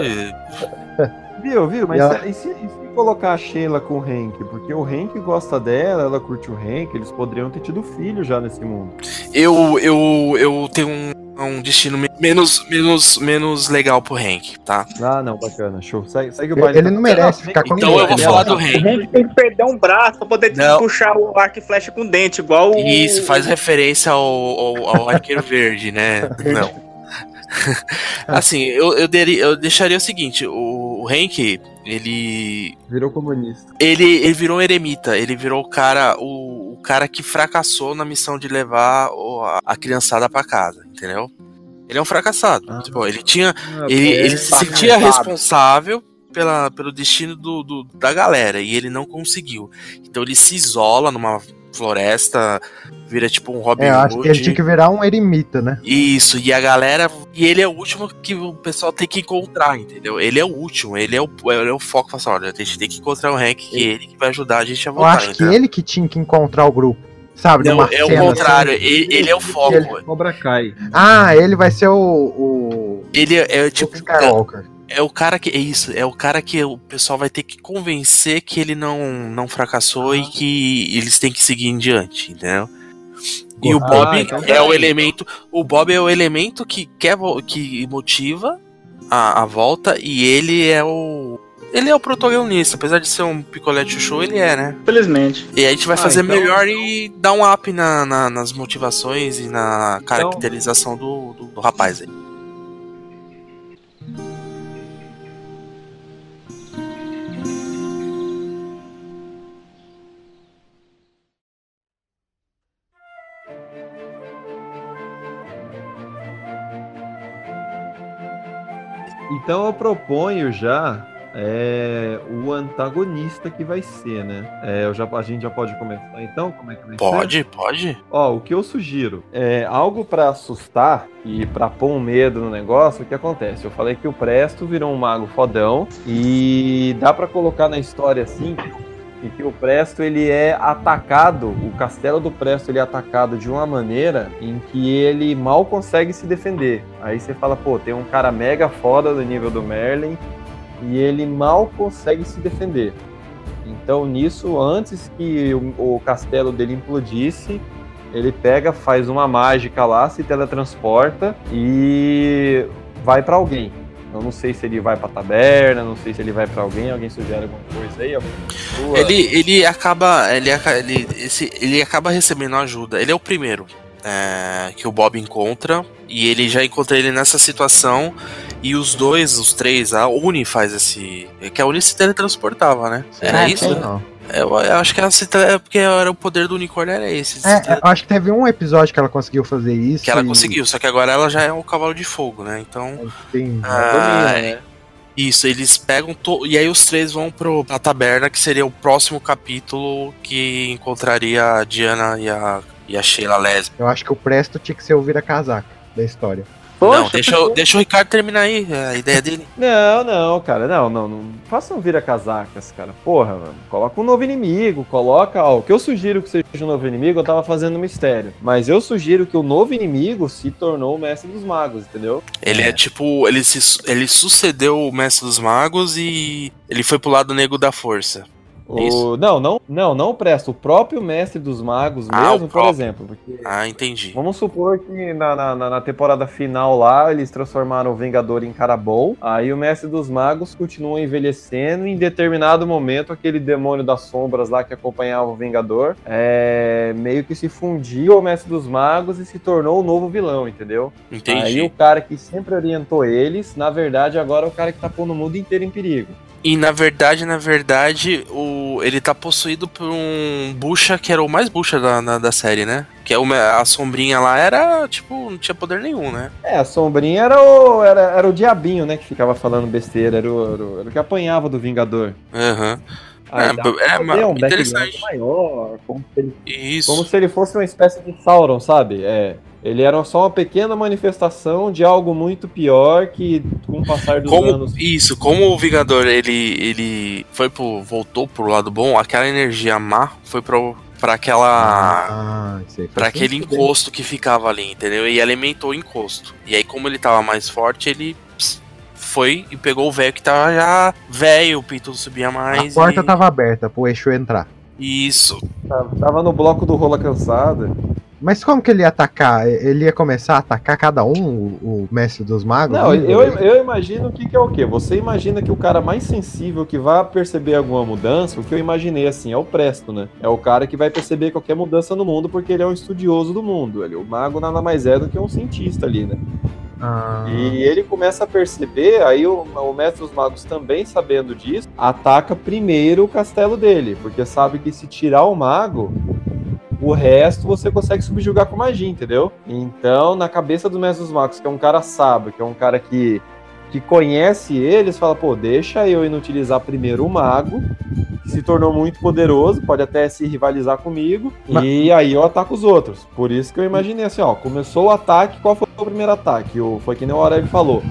S9: Viu, viu? Mas
S4: E
S9: e, se, e se colocar a Sheila com o Hank? Porque o Hank gosta dela, ela curte o Hank, eles poderiam ter tido filho já nesse mundo.
S6: Eu, eu, eu tenho um, um destino me- menos, menos, menos legal pro Hank, tá?
S9: Ah, não, bacana, show. Segue, segue o
S4: Ele-
S9: baile.
S4: ele não merece ficar com
S6: Então eu vou
S4: né?
S6: falar do
S10: O
S6: Hank.
S10: Hank tem que perder um braço pra poder
S6: Não.
S10: puxar o arco e flecha com dente, igual o.
S6: Isso, faz referência ao, ao, ao Arqueiro Verde, né? Não. Assim, eu, eu, deri- eu deixaria o seguinte: o, o Hank, ele.
S9: Virou comunista.
S6: Ele, ele virou um eremita, ele virou o cara, o, o cara que fracassou na missão de levar a, a criançada pra casa, entendeu? Ele é um fracassado. Tipo, ele tinha. ele,
S9: é,
S6: ele se
S10: tá
S6: sentia responsável pela, pelo destino do, do- da galera e ele não conseguiu. Então ele se isola numa floresta, vira tipo um Robin
S4: É, eu acho que ele
S6: Hood.
S4: tinha que virar um eremita, né?
S6: Isso, e a galera. E ele é o último que o pessoal tem que encontrar, entendeu? Ele é o último, ele é o, ele é o foco. Fala assim, olha, a gente tem que encontrar o Hank, que é ele que vai ajudar a gente a
S4: Eu
S6: voltar.
S4: acho que ele que tinha que encontrar o grupo. Sabe?
S6: Não, é o
S4: cena
S6: contrário,
S4: assim.
S6: ele, ele é o foco.
S4: Ele-
S9: Cobra Kai.
S4: Ah, ele vai ser o. o
S6: Ele é, é tipo.
S4: Skywalker.
S6: É o cara que. É isso, é o cara que o pessoal vai ter que convencer que ele não, não fracassou e que eles têm que seguir em diante, entendeu? E o
S9: Ah,
S6: Bob
S9: então
S6: é o elemento. O Bob é o elemento que quer que motiva a, a volta e ele é o. Ele é o protagonista, apesar de ser um picolé de chuchu, ele é, né?
S10: Felizmente.
S6: E aí a gente vai
S9: Ah,
S6: fazer
S9: então-
S6: melhor e dar um up na, na- nas motivações e na caracterização do, do, do rapaz aí.
S9: Então eu proponho já é, o antagonista que vai ser, né? É, eu já, a gente já pode começar então? Como é que vai ser?
S6: Pode, pode.
S9: Ó, o que eu sugiro é algo pra assustar e pra pôr um medo no negócio. O que acontece? Eu falei que o Presto virou um mago fodão e dá pra colocar na história assim e que o Presto ele é atacado, o castelo do Presto ele é atacado de uma maneira em que ele mal consegue se defender. Aí você fala, pô, tem um cara mega foda do nível do Merlin e ele mal consegue se defender. Então nisso, antes que o, o castelo dele implodisse, ele pega, faz uma mágica lá, se teletransporta e vai pra alguém. Eu não sei se ele vai pra taberna, não sei se ele vai pra alguém. Alguém sugere alguma coisa aí? Alguma pessoa?
S6: Ele, ele acaba. Ele, ele, esse, ele acaba recebendo ajuda. Ele é o primeiro é, que o Bob encontra. E ele já encontra ele nessa situação. E os dois, os três, a Uni faz esse. é Que a Uni se teletransportava, né? Era isso?
S4: não.
S6: Eu, eu acho que ela se é porque era o poder do unicórnio, era esse. se
S4: É, acho que teve um episódio que ela conseguiu fazer isso.
S6: que ela
S4: e-
S6: conseguiu, só que agora ela já é um cavalo de fogo, né? Então.
S4: Tem-
S6: Ah,
S9: domina, né?
S6: Isso, eles pegam. To... E aí os três vão pro, pra taberna, que seria o próximo capítulo que encontraria a Diana e a, e a Sheila lésbica.
S4: Eu acho que o Presto tinha que ser o vira-casaca da história.
S6: Não, deixa, eu- deixa o Ricardo terminar aí a ideia dele.
S9: Não, não, cara, não, não, não. Faça um vira-casacas, cara. Porra, mano. Coloca um novo inimigo, coloca. Ó, o que eu sugiro que seja um novo inimigo, eu tava fazendo mistério. Mas eu sugiro que o novo inimigo se tornou o mestre dos magos, entendeu?
S6: Ele é, tipo. Ele, se, ele sucedeu o Mestre dos Magos e ele foi pro lado negro da força.
S9: O... Não, não, não, não presta. O próprio mestre dos magos
S6: Ah,
S9: mesmo,
S6: o
S9: por exemplo. Porque
S6: Ah, entendi.
S9: Vamos supor que na, na, na- na temporada final lá, eles transformaram o Vingador em cara bom. Aí o Mestre dos Magos continua envelhecendo. E em determinado momento, aquele demônio das sombras lá que acompanhava o Vingador é, meio que se fundiu ao Mestre dos Magos e se tornou o novo vilão, entendeu?
S6: Entendi.
S9: Aí o cara que sempre orientou eles, na verdade, agora é o cara que tá pondo o mundo inteiro em perigo.
S6: E na verdade, na verdade, o, ele tá possuído por um bucha que era o mais bucha da, da, da série, né? Que é uma, a sombrinha lá era, tipo, não tinha poder nenhum, né?
S9: É, a sombrinha era o, era, era o diabinho, né? Que ficava falando besteira, era o, era o, era o que apanhava do Vingador.
S6: Aham.
S9: Aí
S6: É,
S9: dá
S6: é, mas
S9: ter um
S6: interessante.
S9: maior, como se, ele,
S6: Isso.
S9: como se ele fosse uma espécie de Sauron, sabe? É, ele era só uma pequena manifestação de algo muito pior que, com o passar dos
S6: Como,
S9: anos...
S6: isso, como o Vingador ele, ele foi pro, voltou pro lado bom, aquela energia má foi pro, pra aquela.
S4: Ah,
S6: pra aquele encosto que ficava ali, entendeu? E alimentou o encosto. E aí, como ele tava mais forte, ele ps, foi e pegou o velho que tava já velho, o pinto subia
S4: A
S6: mais.
S4: porta
S6: e-
S4: tava aberta pro Exu entrar.
S6: Isso.
S9: Tava, tava no bloco do Rola Cansada.
S4: Mas como que ele ia atacar? Ele ia começar a atacar cada um, o, o mestre dos magos?
S9: Não, eu, eu imagino que, que é o quê? Você imagina que o cara mais sensível que vai perceber alguma mudança, o que eu imaginei assim, é o Presto, né? É o cara que vai perceber qualquer mudança no mundo porque ele é um estudioso do mundo. Ele, o mago nada mais é do que um cientista ali, né?
S4: Ah,
S9: E ele começa a perceber, aí o, o Mestre dos Magos também sabendo disso, ataca primeiro o castelo dele, porque sabe que se tirar o mago, o resto você consegue subjugar com magia, entendeu? Então, na cabeça do Mestre dos Magos, que é um cara sábio, que é um cara que, que conhece eles, fala, pô, deixa eu inutilizar primeiro o mago, que se tornou muito poderoso, pode até se rivalizar comigo,
S4: Mas-
S9: e aí eu ataco os outros. Por isso que eu imaginei assim, ó, começou o ataque, qual foi o primeiro ataque? O, foi que nem o Aurélio falou.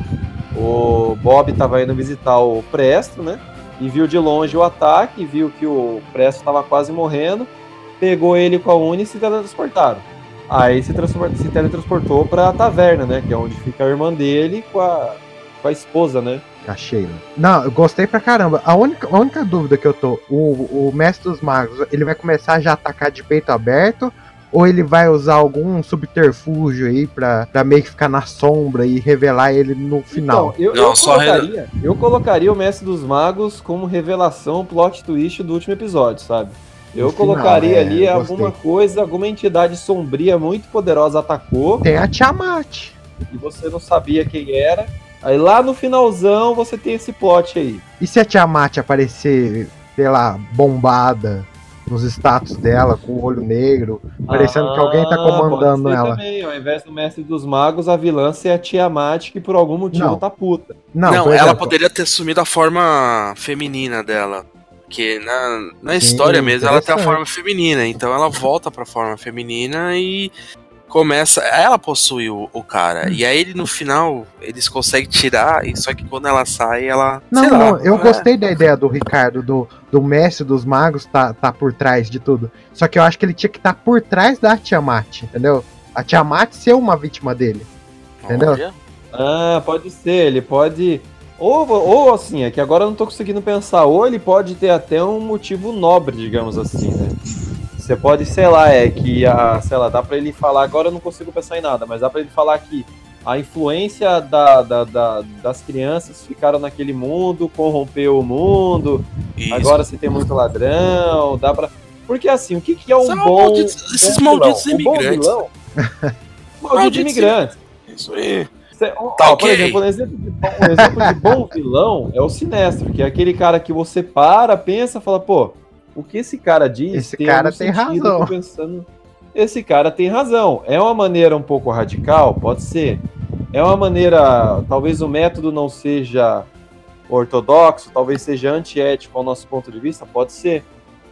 S9: O Bob tava indo visitar o Presto, né? E viu de longe o ataque, viu que o Presto tava quase morrendo, pegou ele com a Uni e se teletransportaram. Aí se, se teletransportou pra taverna, né? Que é onde fica a irmã dele com a, com a esposa, né?
S4: A Sheila. Não, eu gostei pra caramba. A única, a única dúvida que eu tô, o, o Mestre dos Magos, ele vai começar já a atacar de peito aberto? Ou ele vai usar algum subterfúgio aí pra, pra meio que ficar na sombra e revelar ele no final?
S9: Então, eu, eu colocaria, eu colocaria o Mestre dos Magos como revelação, plot twist do último episódio, sabe? Eu
S4: final,
S9: colocaria
S4: é,
S9: ali alguma
S4: gostei.
S9: coisa, alguma entidade sombria muito poderosa atacou.
S4: Tem a Tiamat.
S9: E você não sabia quem era. Aí lá no finalzão você tem esse plot aí.
S4: E se a Tiamat aparecer, sei lá, bombada nos status dela, com o olho negro, parecendo que alguém tá
S9: Ah,
S4: comandando ela?
S9: Também, ao invés do Mestre dos Magos, a vilã ser a Tiamat, que por algum motivo
S4: Não.
S9: tá puta.
S4: Não,
S6: Não, ela
S4: exemplo,
S6: poderia ter sumido a forma feminina dela. Porque na, na
S4: Sim,
S6: história mesmo ela tem a forma feminina. Então ela volta pra forma feminina e começa. Ela possui o, o cara. E aí ele no final eles conseguem tirar. E só que quando ela sai, ela.
S4: Não,
S6: sei lá,
S4: não, eu
S6: é-
S4: gostei da ideia do Ricardo, do, do mestre dos magos tá, tá por trás de tudo. Só que eu acho que ele tinha que estar por trás da Tiamat, entendeu? A Tiamat ser uma vítima dele. Entendeu?
S6: Olha.
S9: Ah, pode ser, ele pode. Ou, ou assim, é que agora eu não tô conseguindo pensar. Ou ele pode ter até um motivo nobre, digamos assim, né? Você pode, sei lá, é que a. Sei lá, dá pra ele falar. Agora eu não consigo pensar em nada, mas dá pra ele falar que a influência da, da- da- das crianças ficaram naquele mundo, corrompeu o mundo.
S6: Isso.
S9: Agora você tem muito ladrão, dá pra. Porque assim, o que, que é um
S6: São
S9: bom.
S6: malditos- esses
S9: bom vilão?
S6: malditos
S9: O bom
S6: imigrantes.
S9: vilão- Maldito
S6: Malditos
S9: imigrante.
S6: Isso aí.
S9: Cê-
S6: Tá
S9: ó, Por
S6: ok.
S9: exemplo, um exemplo, de bom, um exemplo de bom vilão é o Sinestro, que é aquele cara que você para, pensa, fala, pô, o que esse cara diz
S4: Esse cara
S9: algum
S4: tem
S9: sentido,
S4: razão.
S9: pensando, esse cara tem razão. É uma maneira um pouco radical, pode ser. É uma maneira, talvez o método não seja ortodoxo, talvez seja antiético ao nosso ponto de vista, pode ser.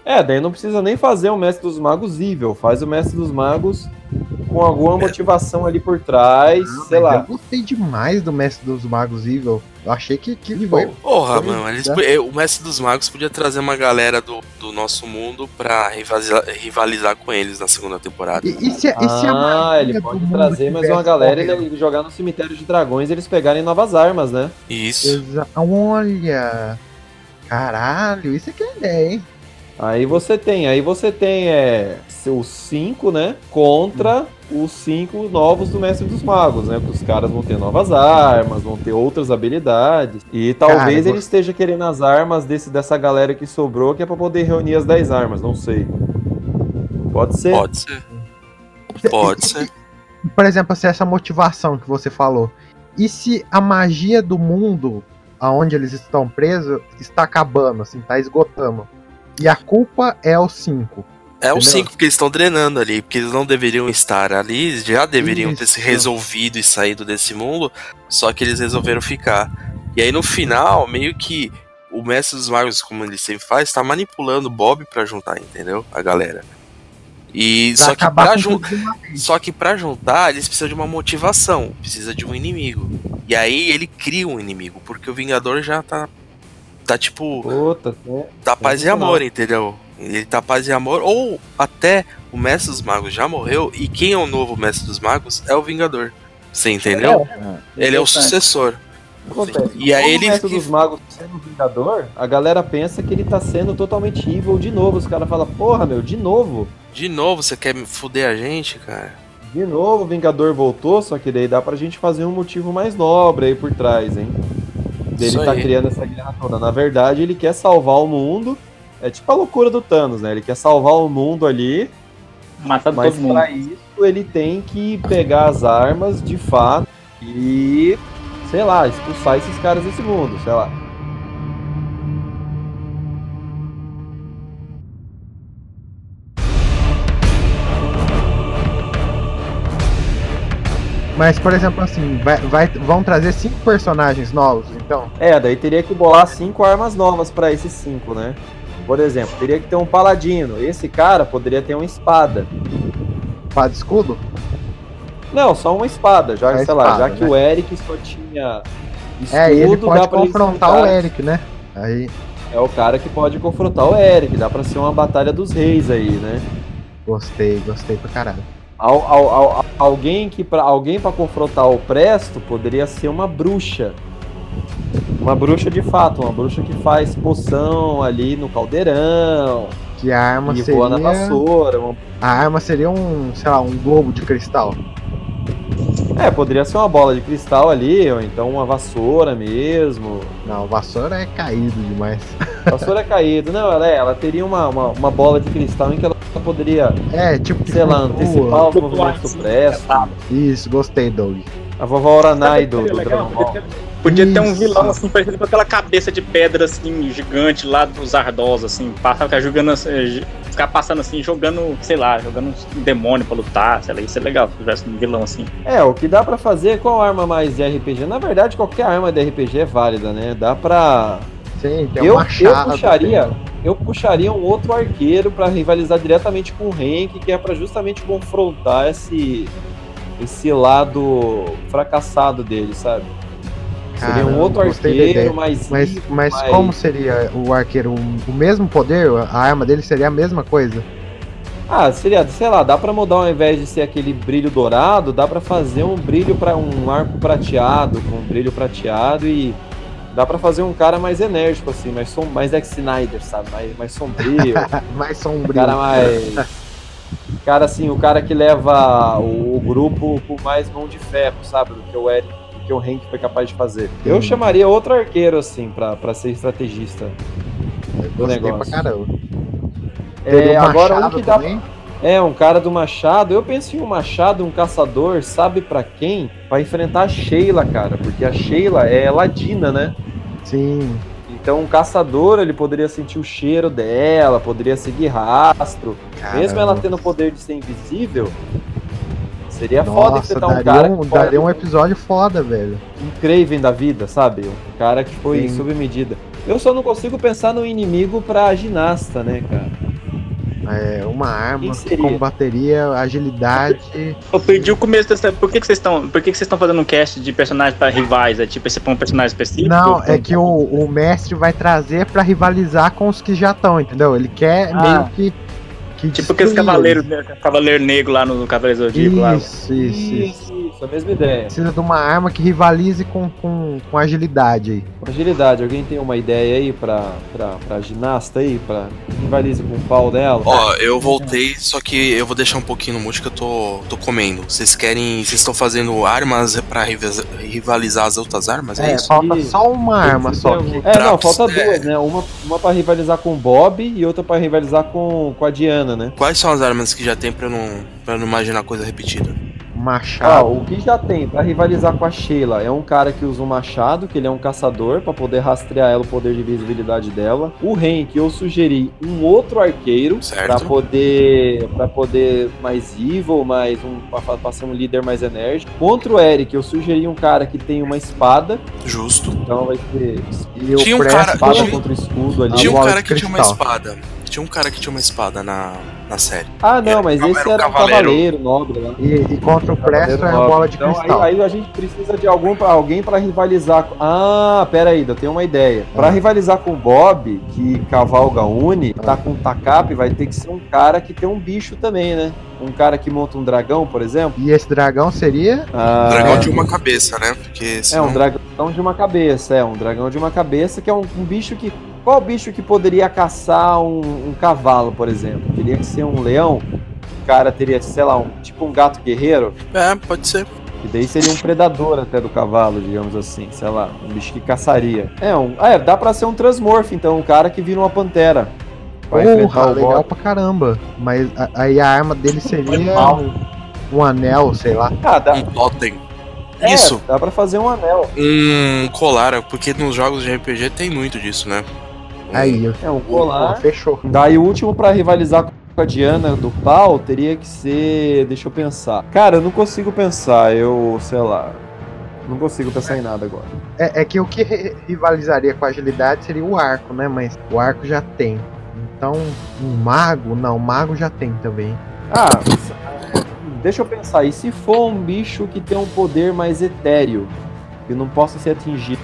S9: É, daí não precisa nem fazer o Mestre dos Magos evil, faz o Mestre dos Magos com alguma motivação ali por trás, sei
S4: Mas
S9: lá.
S4: Eu gostei demais do mestre dos magos Evil. Eu achei que, que foi.
S6: Porra,
S4: foi-
S6: mano, eles,
S4: né?
S6: o Mestre dos Magos podia trazer uma galera do, do nosso mundo pra rivalizar, rivalizar com eles na segunda temporada.
S4: E, e se, e se
S9: Ah, ele pode trazer mais uma galera e jogar no cemitério de dragões e eles pegarem novas armas, né?
S6: Isso.
S4: Exa- Olha! Caralho, isso aqui é ideia, hein?
S9: Aí você tem, aí você tem é, os cinco, né? Contra os cinco novos do Mestre dos Magos, né? Porque os caras vão ter novas armas, vão ter outras habilidades. E talvez
S4: Cara,
S9: ele esteja querendo as armas desse, dessa galera que sobrou, que é pra poder reunir as 10 armas, não sei. Pode ser.
S6: Pode ser. Pode ser.
S4: Por exemplo, assim, essa motivação que você falou. E se a magia do mundo aonde eles estão presos está acabando, assim, tá esgotando? E a culpa é os cinco.
S6: É o
S4: Entendeu?
S6: 5 porque eles estão drenando ali, porque eles não deveriam estar ali, já deveriam ter se
S4: Isso.
S6: resolvido e saído desse mundo, só que eles resolveram ficar. E aí no final, meio que o Mestre dos Magos, como ele sempre faz, tá manipulando o Bob pra juntar, entendeu? A galera. E
S4: Pra
S6: só que pra jun- só que para juntar, eles precisam de uma motivação, precisa de um inimigo. E aí ele cria um inimigo, porque o Vingador já tá tá tipo
S9: Puta, né?
S6: tá paz e amor, entendeu? Ele tá paz e amor, ou até o Mestre dos Magos já morreu, e quem é o novo Mestre dos Magos é o Vingador. Você entendeu? Ele é o sucessor.
S9: Acontece.
S6: E aí ele-
S9: o Mestre dos Magos sendo Vingador, a galera pensa que ele tá sendo totalmente evil de novo. Os caras falam, porra, meu, de novo.
S6: De novo, você quer fuder a gente, cara?
S9: De novo o Vingador voltou, só que daí dá pra gente fazer um motivo mais nobre aí por trás, hein? Dele tá criando essa guerra toda. Na verdade, ele quer salvar o mundo. É tipo a loucura do Thanos, né? Ele quer salvar o mundo ali,
S10: Matando
S9: mas
S10: todo mundo.
S9: pra isso ele tem que pegar as armas de fato e, sei lá, expulsar esses caras desse mundo, sei lá.
S4: Mas, por exemplo, assim, vai, vai- vão trazer cinco personagens novos, então.
S9: É, daí teria que bolar cinco armas novas pra esses cinco, né? Por exemplo, teria que ter um paladino. Esse cara poderia ter uma espada.
S4: Espada escudo?
S9: Não, só uma espada. Já,
S4: É
S9: sei lá,
S4: espada,
S9: já que
S4: né?
S9: o Eric só tinha escudo,
S4: É, ele
S9: dá
S4: pode confrontar o Eric, né? Aí,
S9: É o cara que pode confrontar o Eric. Dá pra ser uma batalha dos reis aí, né?
S4: gostei, gostei pra caralho.
S9: Al- al- al- alguém que para alguém para confrontar o Presto poderia ser uma bruxa. Uma bruxa de fato, uma bruxa que faz poção ali no caldeirão.
S4: Que a arma
S9: e
S4: seria.
S9: voa na vassoura. uma-
S4: A arma seria um, sei lá, um globo de cristal.
S9: É, poderia ser uma bola de cristal ali, ou então uma vassoura mesmo.
S4: Não, vassoura é caído demais.
S9: Vassoura é caído. Não, ela, é, ela teria uma, uma, uma bola de cristal em que ela poderia,
S4: É, tipo.
S9: sei lá,
S4: flutua.
S9: antecipar os movimentos do Presto.
S4: Isso, gostei, Doug.
S9: A vovó Oranai do, do Dragon Ball.
S10: podia ter- um vilão assim, parecido com aquela cabeça de pedra assim, gigante lá dos Ardos, assim, passa, ficar jogando assim, ficar passando assim, jogando, sei lá, jogando um demônio pra lutar, sei lá, isso é legal se tivesse um vilão assim.
S9: É, o que dá pra fazer, qual arma mais de RPG? Na verdade, qualquer arma de RPG é válida, né? Dá pra.
S4: Sim, tem
S9: eu,
S4: um machado.
S9: eu puxaria, eu puxaria um outro arqueiro pra rivalizar diretamente com o Henk, que é pra justamente confrontar esse esse lado fracassado dele, sabe? Seria um outro arqueiro
S4: Mas,
S9: rico,
S4: mas
S9: mais-
S4: como seria o arqueiro? O- O mesmo poder? A arma dele seria a mesma coisa?
S9: Ah, seria, sei lá, dá pra mudar ao invés de ser aquele brilho dourado, dá pra fazer um brilho para um arco prateado, com um brilho prateado e dá pra fazer um cara mais enérgico assim, mais som, mais Zack Snyder, sabe? Mais, mais sombrio.
S4: mais sombrio.
S9: cara mais cara assim, o cara que leva o, o grupo com mais mão de ferro, sabe? Do que o Eric, do que o Hank foi capaz de fazer. Eu chamaria outro arqueiro assim pra pra ser estrategista do
S4: Gostei pra
S9: negócio.
S4: caramba.
S9: É, agora um que dá
S4: também?
S9: É, um cara do machado. Eu penso em um machado, um caçador, sabe pra quem? Pra enfrentar a Sheila, cara. Porque a Sheila é ladina, né?
S4: Sim.
S9: Então um caçador, ele poderia sentir o cheiro dela, poderia seguir rastro. Mesmo ela tendo o poder de ser invisível, seria foda
S4: Nossa,
S9: enfrentar um
S4: daria,
S9: cara
S4: um, daria um episódio foda, velho.
S9: um Craven da vida, sabe? Um cara que foi
S4: Sim.
S9: sob medida. Eu só não consigo pensar no inimigo pra ginasta, né, cara?
S4: É, uma arma
S9: seria?
S4: combateria agilidade.
S10: Eu perdi o começo dessa. Por que, que vocês estão. Por que, que vocês estão fazendo um cast de personagens pra rivais? É tipo, esse é um personagem específico?
S4: Não, é que o, o mestre vai trazer pra rivalizar com os que já estão, entendeu? Ele quer
S10: Ah.
S4: meio que. que
S10: Tipo aqueles cavaleiros, né? Cavaleiro negro lá no Cavaleiro Zodíaco lá.
S4: Isso, isso, isso.
S9: Isso, a mesma ideia.
S4: Precisa de uma arma que rivalize com, com, com agilidade aí.
S9: Com agilidade, alguém tem uma ideia aí pra, pra, pra ginasta aí? Pra rivalize com o pau dela?
S6: Ó, eu voltei, só que eu vou deixar um pouquinho no mute que eu tô, tô comendo. Vocês querem. Vocês estão fazendo armas pra riva- rivalizar as outras armas? É,
S4: É,
S6: isso?
S4: falta só uma arma só. Que-
S9: É, não, falta
S6: é.
S9: duas, né? Uma, uma pra rivalizar com o Bob e outra pra rivalizar com, com a Diana, né?
S6: Quais são as armas que já tem pra não, pra não imaginar coisa repetida?
S9: Ah,
S4: Machado.
S9: o que já tem pra rivalizar com a Sheila é um cara que usa um machado, que ele é um caçador, pra poder rastrear ela, o poder de visibilidade dela. O Hank, eu sugeri um outro arqueiro
S6: Certo.
S9: pra poder para poder mais evil, mais um pra, pra ser um líder mais enérgico. Contra o Eric, eu sugeri um cara que tem uma espada,
S6: Justo.
S9: então vai ser
S4: E o
S6: Tinha um cara-
S9: espada
S6: tinha-
S9: contra o escudo ali.
S6: Tinha um cara que tinha uma
S4: cristal.
S6: espada. Tinha um cara que tinha uma espada na, na série.
S9: Ah, não,
S6: Era-
S9: mas
S6: não,
S9: esse
S6: era um
S9: era um
S6: cavaleiro.
S9: cavaleiro nobre lá.
S4: E, e contra o Presto é a bola de
S9: então,
S4: cristal.
S9: Aí, aí a gente precisa de algum, alguém pra rivalizar. com- Ah, pera aí, eu tenho uma ideia. Pra
S4: Ah.
S9: rivalizar com o Bob, que cavalga Uni, tá com o Takap, vai ter que ser um cara que tem um bicho também, né? Um cara que monta um dragão, por exemplo.
S4: E esse dragão seria.
S9: Ah,
S6: Dragão de uma cabeça, né? Porque
S9: É
S6: senão...
S9: um dragão de uma cabeça, é um dragão de uma cabeça que é um, um bicho que. Qual bicho que poderia caçar um, um cavalo, por exemplo? Teria que ser um leão. O cara teria, sei lá, um, tipo um gato guerreiro.
S6: É, pode ser.
S9: E daí seria um predador até do cavalo, digamos assim, sei lá, um bicho que caçaria. É, um, ah, é dá pra ser um transmorph, então, um cara que vira uma pantera. Enfrentar
S4: Porra,
S9: o
S4: legal
S9: Bob.
S4: pra caramba. Mas aí a arma dele seria um, um anel, sei lá.
S9: Ah, dá,
S6: Um totem.
S9: é,
S6: Isso.
S9: dá pra fazer um anel.
S6: Um colar, porque nos jogos de RPG tem muito disso, né? Um-
S4: Aí, eu-
S9: É um
S4: Pô,
S9: colar.
S4: fechou.
S9: Daí o último pra rivalizar com a Diana do pau teria que ser. Deixa eu pensar. Cara, eu não consigo pensar, eu, sei lá. Não consigo pensar em nada agora.
S4: É, é que o que ri- rivalizaria com a agilidade seria o arco, né? Mas o arco já tem. Então, um mago, não, mago já tem também.
S9: Ah, deixa eu pensar. E se for um bicho que tem um poder mais etéreo, que não possa ser atingido?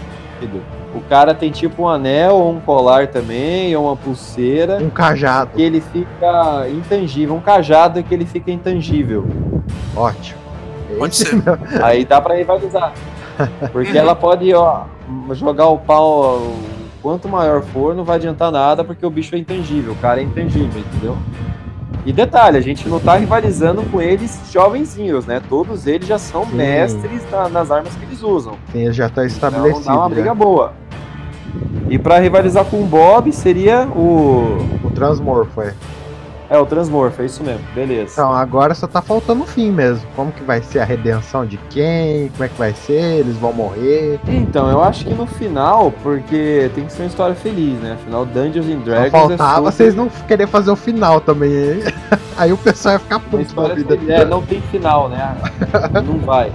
S9: O cara tem tipo um anel ou um colar também, ou uma pulseira,
S4: Um cajado,
S9: que ele fica intangível. Um cajado que ele fica intangível.
S4: ótimo.
S6: Pode
S4: Esse
S6: ser.
S4: não-
S9: Aí dá pra rivalizar. Porque ela pode, ó, jogar o pau o quanto maior for, não vai adiantar nada, porque o bicho é intangível, o cara é intangível, entendeu? E detalhe, a gente não tá rivalizando com eles jovenzinhos, né? Todos eles já são
S4: Sim.
S9: mestres na- nas armas que eles usam.
S4: Sim, já tá
S9: Então
S4: estabelecido.
S9: dá uma briga boa. E pra rivalizar com o Bob seria o.
S4: O Transmorfo, é.
S9: É, o Transmorph, é isso mesmo, beleza.
S4: Então, agora só tá faltando o fim mesmo. Como que vai ser a redenção de quem? Como é que vai ser? Eles vão morrer?
S9: Então, eu acho que no final, porque tem que ser uma história feliz, né? Afinal, Dungeons and
S4: Só
S9: Dragons
S4: faltava
S9: é
S4: vocês não querer fazer o final também. hein? Aí o pessoal ia ficar puto
S9: história
S4: vida.
S9: É, não tem final, né? não vai.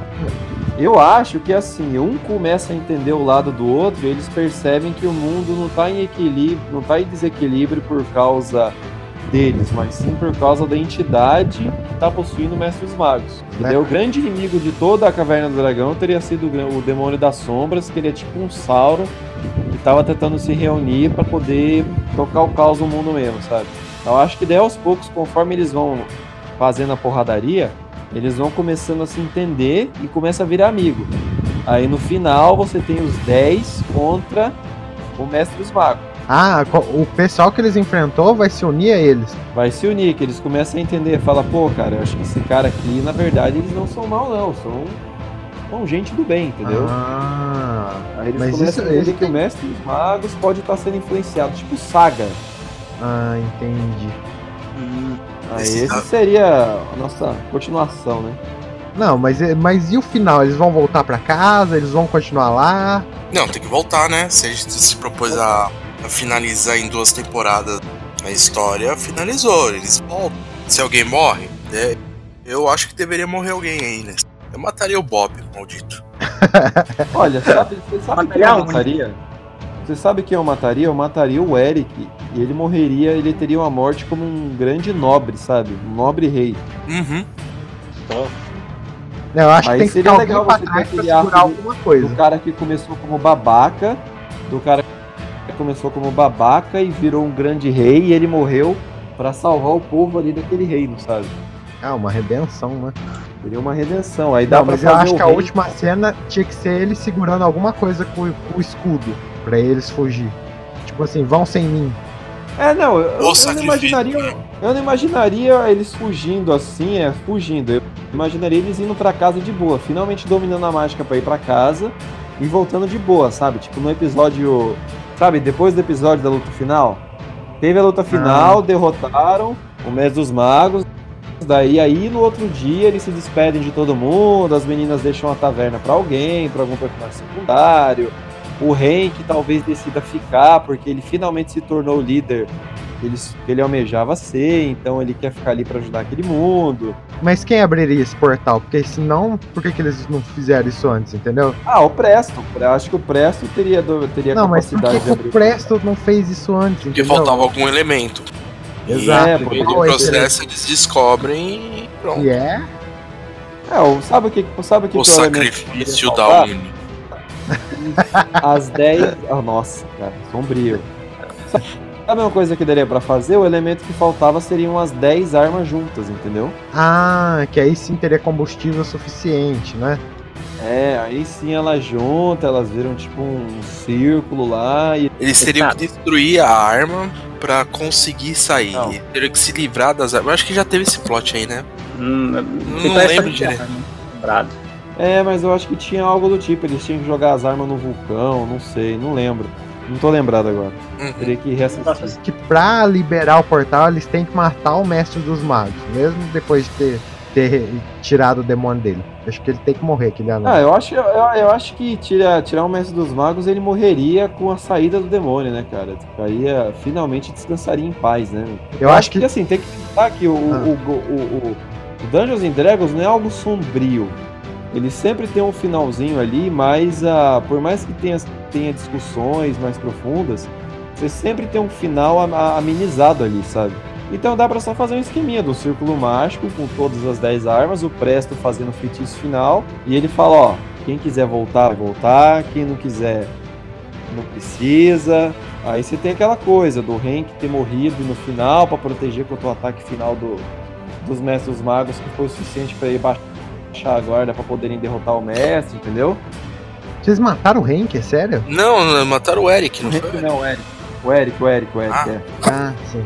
S9: Eu acho que assim, um começa a entender o lado do outro e eles percebem que o mundo não tá em equilíbrio, não tá em desequilíbrio por causa deles, mas sim por causa da entidade que tá possuindo o Mestre dos Magos. Entendeu? O grande inimigo de toda a Caverna do Dragão teria sido o Demônio das Sombras, que ele é tipo um Sauron que tava tentando se reunir para poder tocar o caos no mundo mesmo, sabe? Então, Eu acho que daí aos poucos, conforme eles vão fazendo a porradaria, eles vão começando a se entender e começa a virar amigo. Aí no final você tem os 10 contra o Mestre dos Magos.
S4: Ah, o pessoal que eles enfrentou vai se unir a eles.
S9: Vai se unir, que eles começam a entender, fala, pô, cara, eu acho que esse cara aqui, na verdade, eles não são mal não, são, são gente do bem, entendeu?
S4: Ah,
S9: Aí eles
S4: mas
S9: começam
S4: isso-
S9: a entender que o Mestre dos Magos pode estar sendo influenciado, tipo Saga.
S4: ah, entendi.
S9: Aí esse seria a nossa continuação, né?
S4: Não, mas, é- mas e o final? Eles vão voltar pra casa? Eles vão continuar lá?
S6: Não, tem que voltar, né? Se a gente se propôs a, a finalizar em duas temporadas a história, finalizou. Eles voltam. Se alguém morre, né, eu acho que deveria morrer alguém aí, né? Eu mataria o Bob, maldito.
S9: Olha, sabe, você sabe quem eu mataria? Você sabe quem eu mataria? Eu mataria o Eric e ele morreria, ele teria uma morte como um grande nobre, sabe? Um nobre rei.
S6: Uhum.
S4: Eu acho
S9: Aí
S4: que tem que
S9: seria
S4: ficar
S9: legal você ter
S4: trás pra
S9: aquele
S4: segurar
S9: arco
S4: alguma coisa.
S9: do cara que começou como babaca, do cara que começou como babaca e virou um grande rei e ele morreu pra salvar o povo ali daquele reino, sabe?
S4: Ah, uma redenção, né?
S9: Seria uma redenção. Aí dá
S4: Não,
S9: pra
S4: mas eu acho
S9: o
S4: que a
S9: rei-
S4: última cena tinha que ser ele segurando alguma coisa com, com o escudo pra eles fugir. Tipo assim, vão sem mim.
S9: É, não, eu, eu não imaginaria. Eu não imaginaria eles fugindo assim, é, fugindo. Eu imaginaria eles indo pra casa de boa, finalmente dominando a mágica pra ir pra casa e voltando de boa, sabe? Tipo no episódio. Sabe, depois do episódio da luta final? Teve a luta final, derrotaram o Mestre dos Magos. Daí aí no outro dia eles se despedem de todo mundo, as meninas deixam a taverna pra alguém, pra algum personagem secundário. O Hank talvez decida ficar, porque ele finalmente se tornou o líder que ele, que ele almejava ser, então ele quer ficar ali pra ajudar aquele mundo.
S4: Mas quem abriria esse portal? Porque senão, por que, que eles não fizeram isso antes, entendeu?
S9: Ah, o Presto. Eu acho que o Presto teria, teria
S4: Não, mas por
S9: capacidade
S4: que,
S9: de
S4: que
S9: abrir
S4: o Presto não fez isso antes?
S6: Porque
S4: entendeu?
S6: faltava algum elemento.
S4: Exato.
S6: E no
S4: é
S6: processo eles descobrem e pronto.
S4: E é?
S9: É, o- sabe o que, sabe o que
S6: O
S9: que é que
S6: sacrifício da? Uni.
S9: As 10. Ah, nossa, cara, sombrio. Sabe sabe uma coisa que daria pra fazer? O elemento que faltava seriam as 10 armas juntas, entendeu?
S4: Ah, que aí sim teria combustível suficiente, né?
S9: É, aí sim elas juntas, elas viram tipo um círculo lá e.
S6: Eles teriam que destruir a arma pra conseguir sair.
S9: Não.
S6: Teriam que se livrar das armas. Eu acho que já teve esse plot aí, né?
S10: Hum,
S6: não lembro direito.
S10: Lembrado.
S9: É, mas eu acho que tinha algo do tipo, eles tinham que jogar as armas no vulcão, não sei, não lembro. Não tô lembrado agora.
S6: Uhum.
S9: Teria que reassistir.
S4: Que pra liberar o portal, eles têm que matar o mestre dos magos, mesmo depois de ter, ter tirado o demônio dele. Acho que ele tem que morrer, aquele anão.
S9: Ah, eu acho, eu, eu acho que tira, tirar o Mestre dos Magos, ele morreria com a saída do demônio, né, cara? Aí eh, finalmente descansaria em paz, né?
S4: Eu acho que-
S9: assim, tem que pensar que o,
S4: Ah.
S9: o, o, o- o Dungeons and Dragons não é algo sombrio. Ele sempre tem um finalzinho ali, mas ah, por mais que tenha, tenha discussões mais profundas, você sempre tem um final a- a- amenizado ali, sabe? Então dá pra só fazer um esqueminha do círculo mágico com todas as 10 armas, o Presto fazendo o feitiço final, e ele fala, ó, quem quiser voltar, vai voltar, quem não quiser, não precisa. Aí você tem aquela coisa do Hank ter morrido no final pra proteger contra o ataque final do, dos Mestres Magos, que foi o suficiente pra ele baixar a guarda pra poderem derrotar o mestre, entendeu?
S4: Vocês mataram o Henk, é sério?
S6: Não, não, mataram o Eric, não
S9: O
S6: foi?
S9: Não, o Eric. O Eric, o Eric, o Eric,
S6: Ah.
S9: é.
S4: Ah, sim.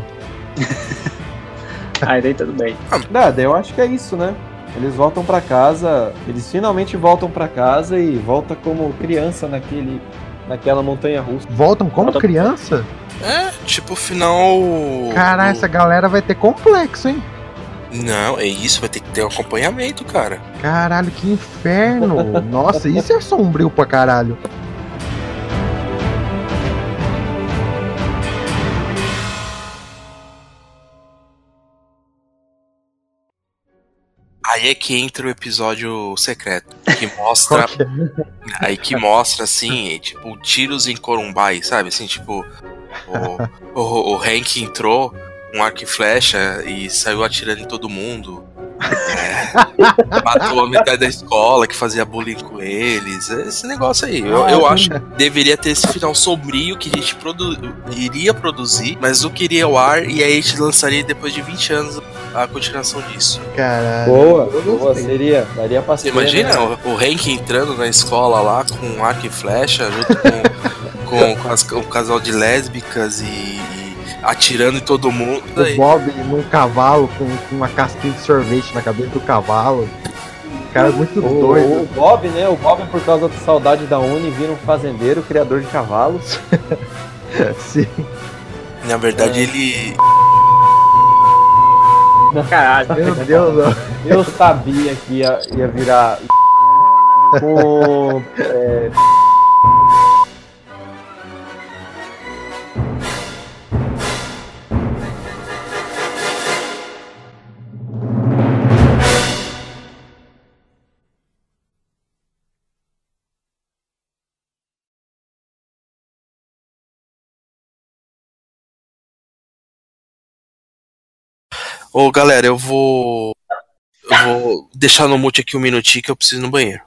S10: Aí daí tudo bem.
S9: Nada, eu acho que é isso, né? Eles voltam pra casa, eles finalmente voltam pra casa e volta como criança naquele, naquela montanha russa.
S4: Voltam como
S10: Volta-
S4: criança?
S6: É, tipo, final.
S4: Caralho,
S6: do-
S4: essa galera vai ter complexo, hein?
S6: Não, é isso, vai ter que ter um acompanhamento, cara.
S4: Caralho, que inferno. Nossa, isso é sombrio pra caralho.
S6: Aí é que entra o episódio secreto, que mostra.
S4: É?
S6: Aí que mostra, assim, tipo, tiros em Corumbá, sabe? Assim, tipo, o, o, o Hank entrou um arco e flecha e saiu atirando em todo mundo. É, matou a metade da escola que fazia bullying com eles. Esse negócio aí. Eu, eu acho que deveria ter esse final sombrio que a gente produ iria produzir, mas não queria ao ar e aí a gente lançaria depois de 20 anos a continuação disso.
S4: Caralho.
S9: Boa, boa, seria. Daria pra
S6: Você
S9: ser.
S6: imagina
S9: né?
S6: o, o Hank entrando na escola lá com um arco e flecha, junto com, com, com as- com um casal de lésbicas e, e atirando em todo mundo.
S4: O
S6: Aí,
S4: Bob num cavalo com, com uma casquinha de sorvete na cabeça do cavalo. O cara é muito
S9: O,
S4: doido.
S9: o Bob, né? O Bob, por causa da saudade da Uni, vira um fazendeiro, criador de cavalos.
S4: Sim.
S6: na verdade, ele.
S10: Caralho.
S4: Meu Deus, ó.
S9: Eu sabia que ia, ia virar. Com. é,
S6: Ô galera, eu vou. Eu vou deixar no mute aqui um minutinho que eu preciso ir no banheiro.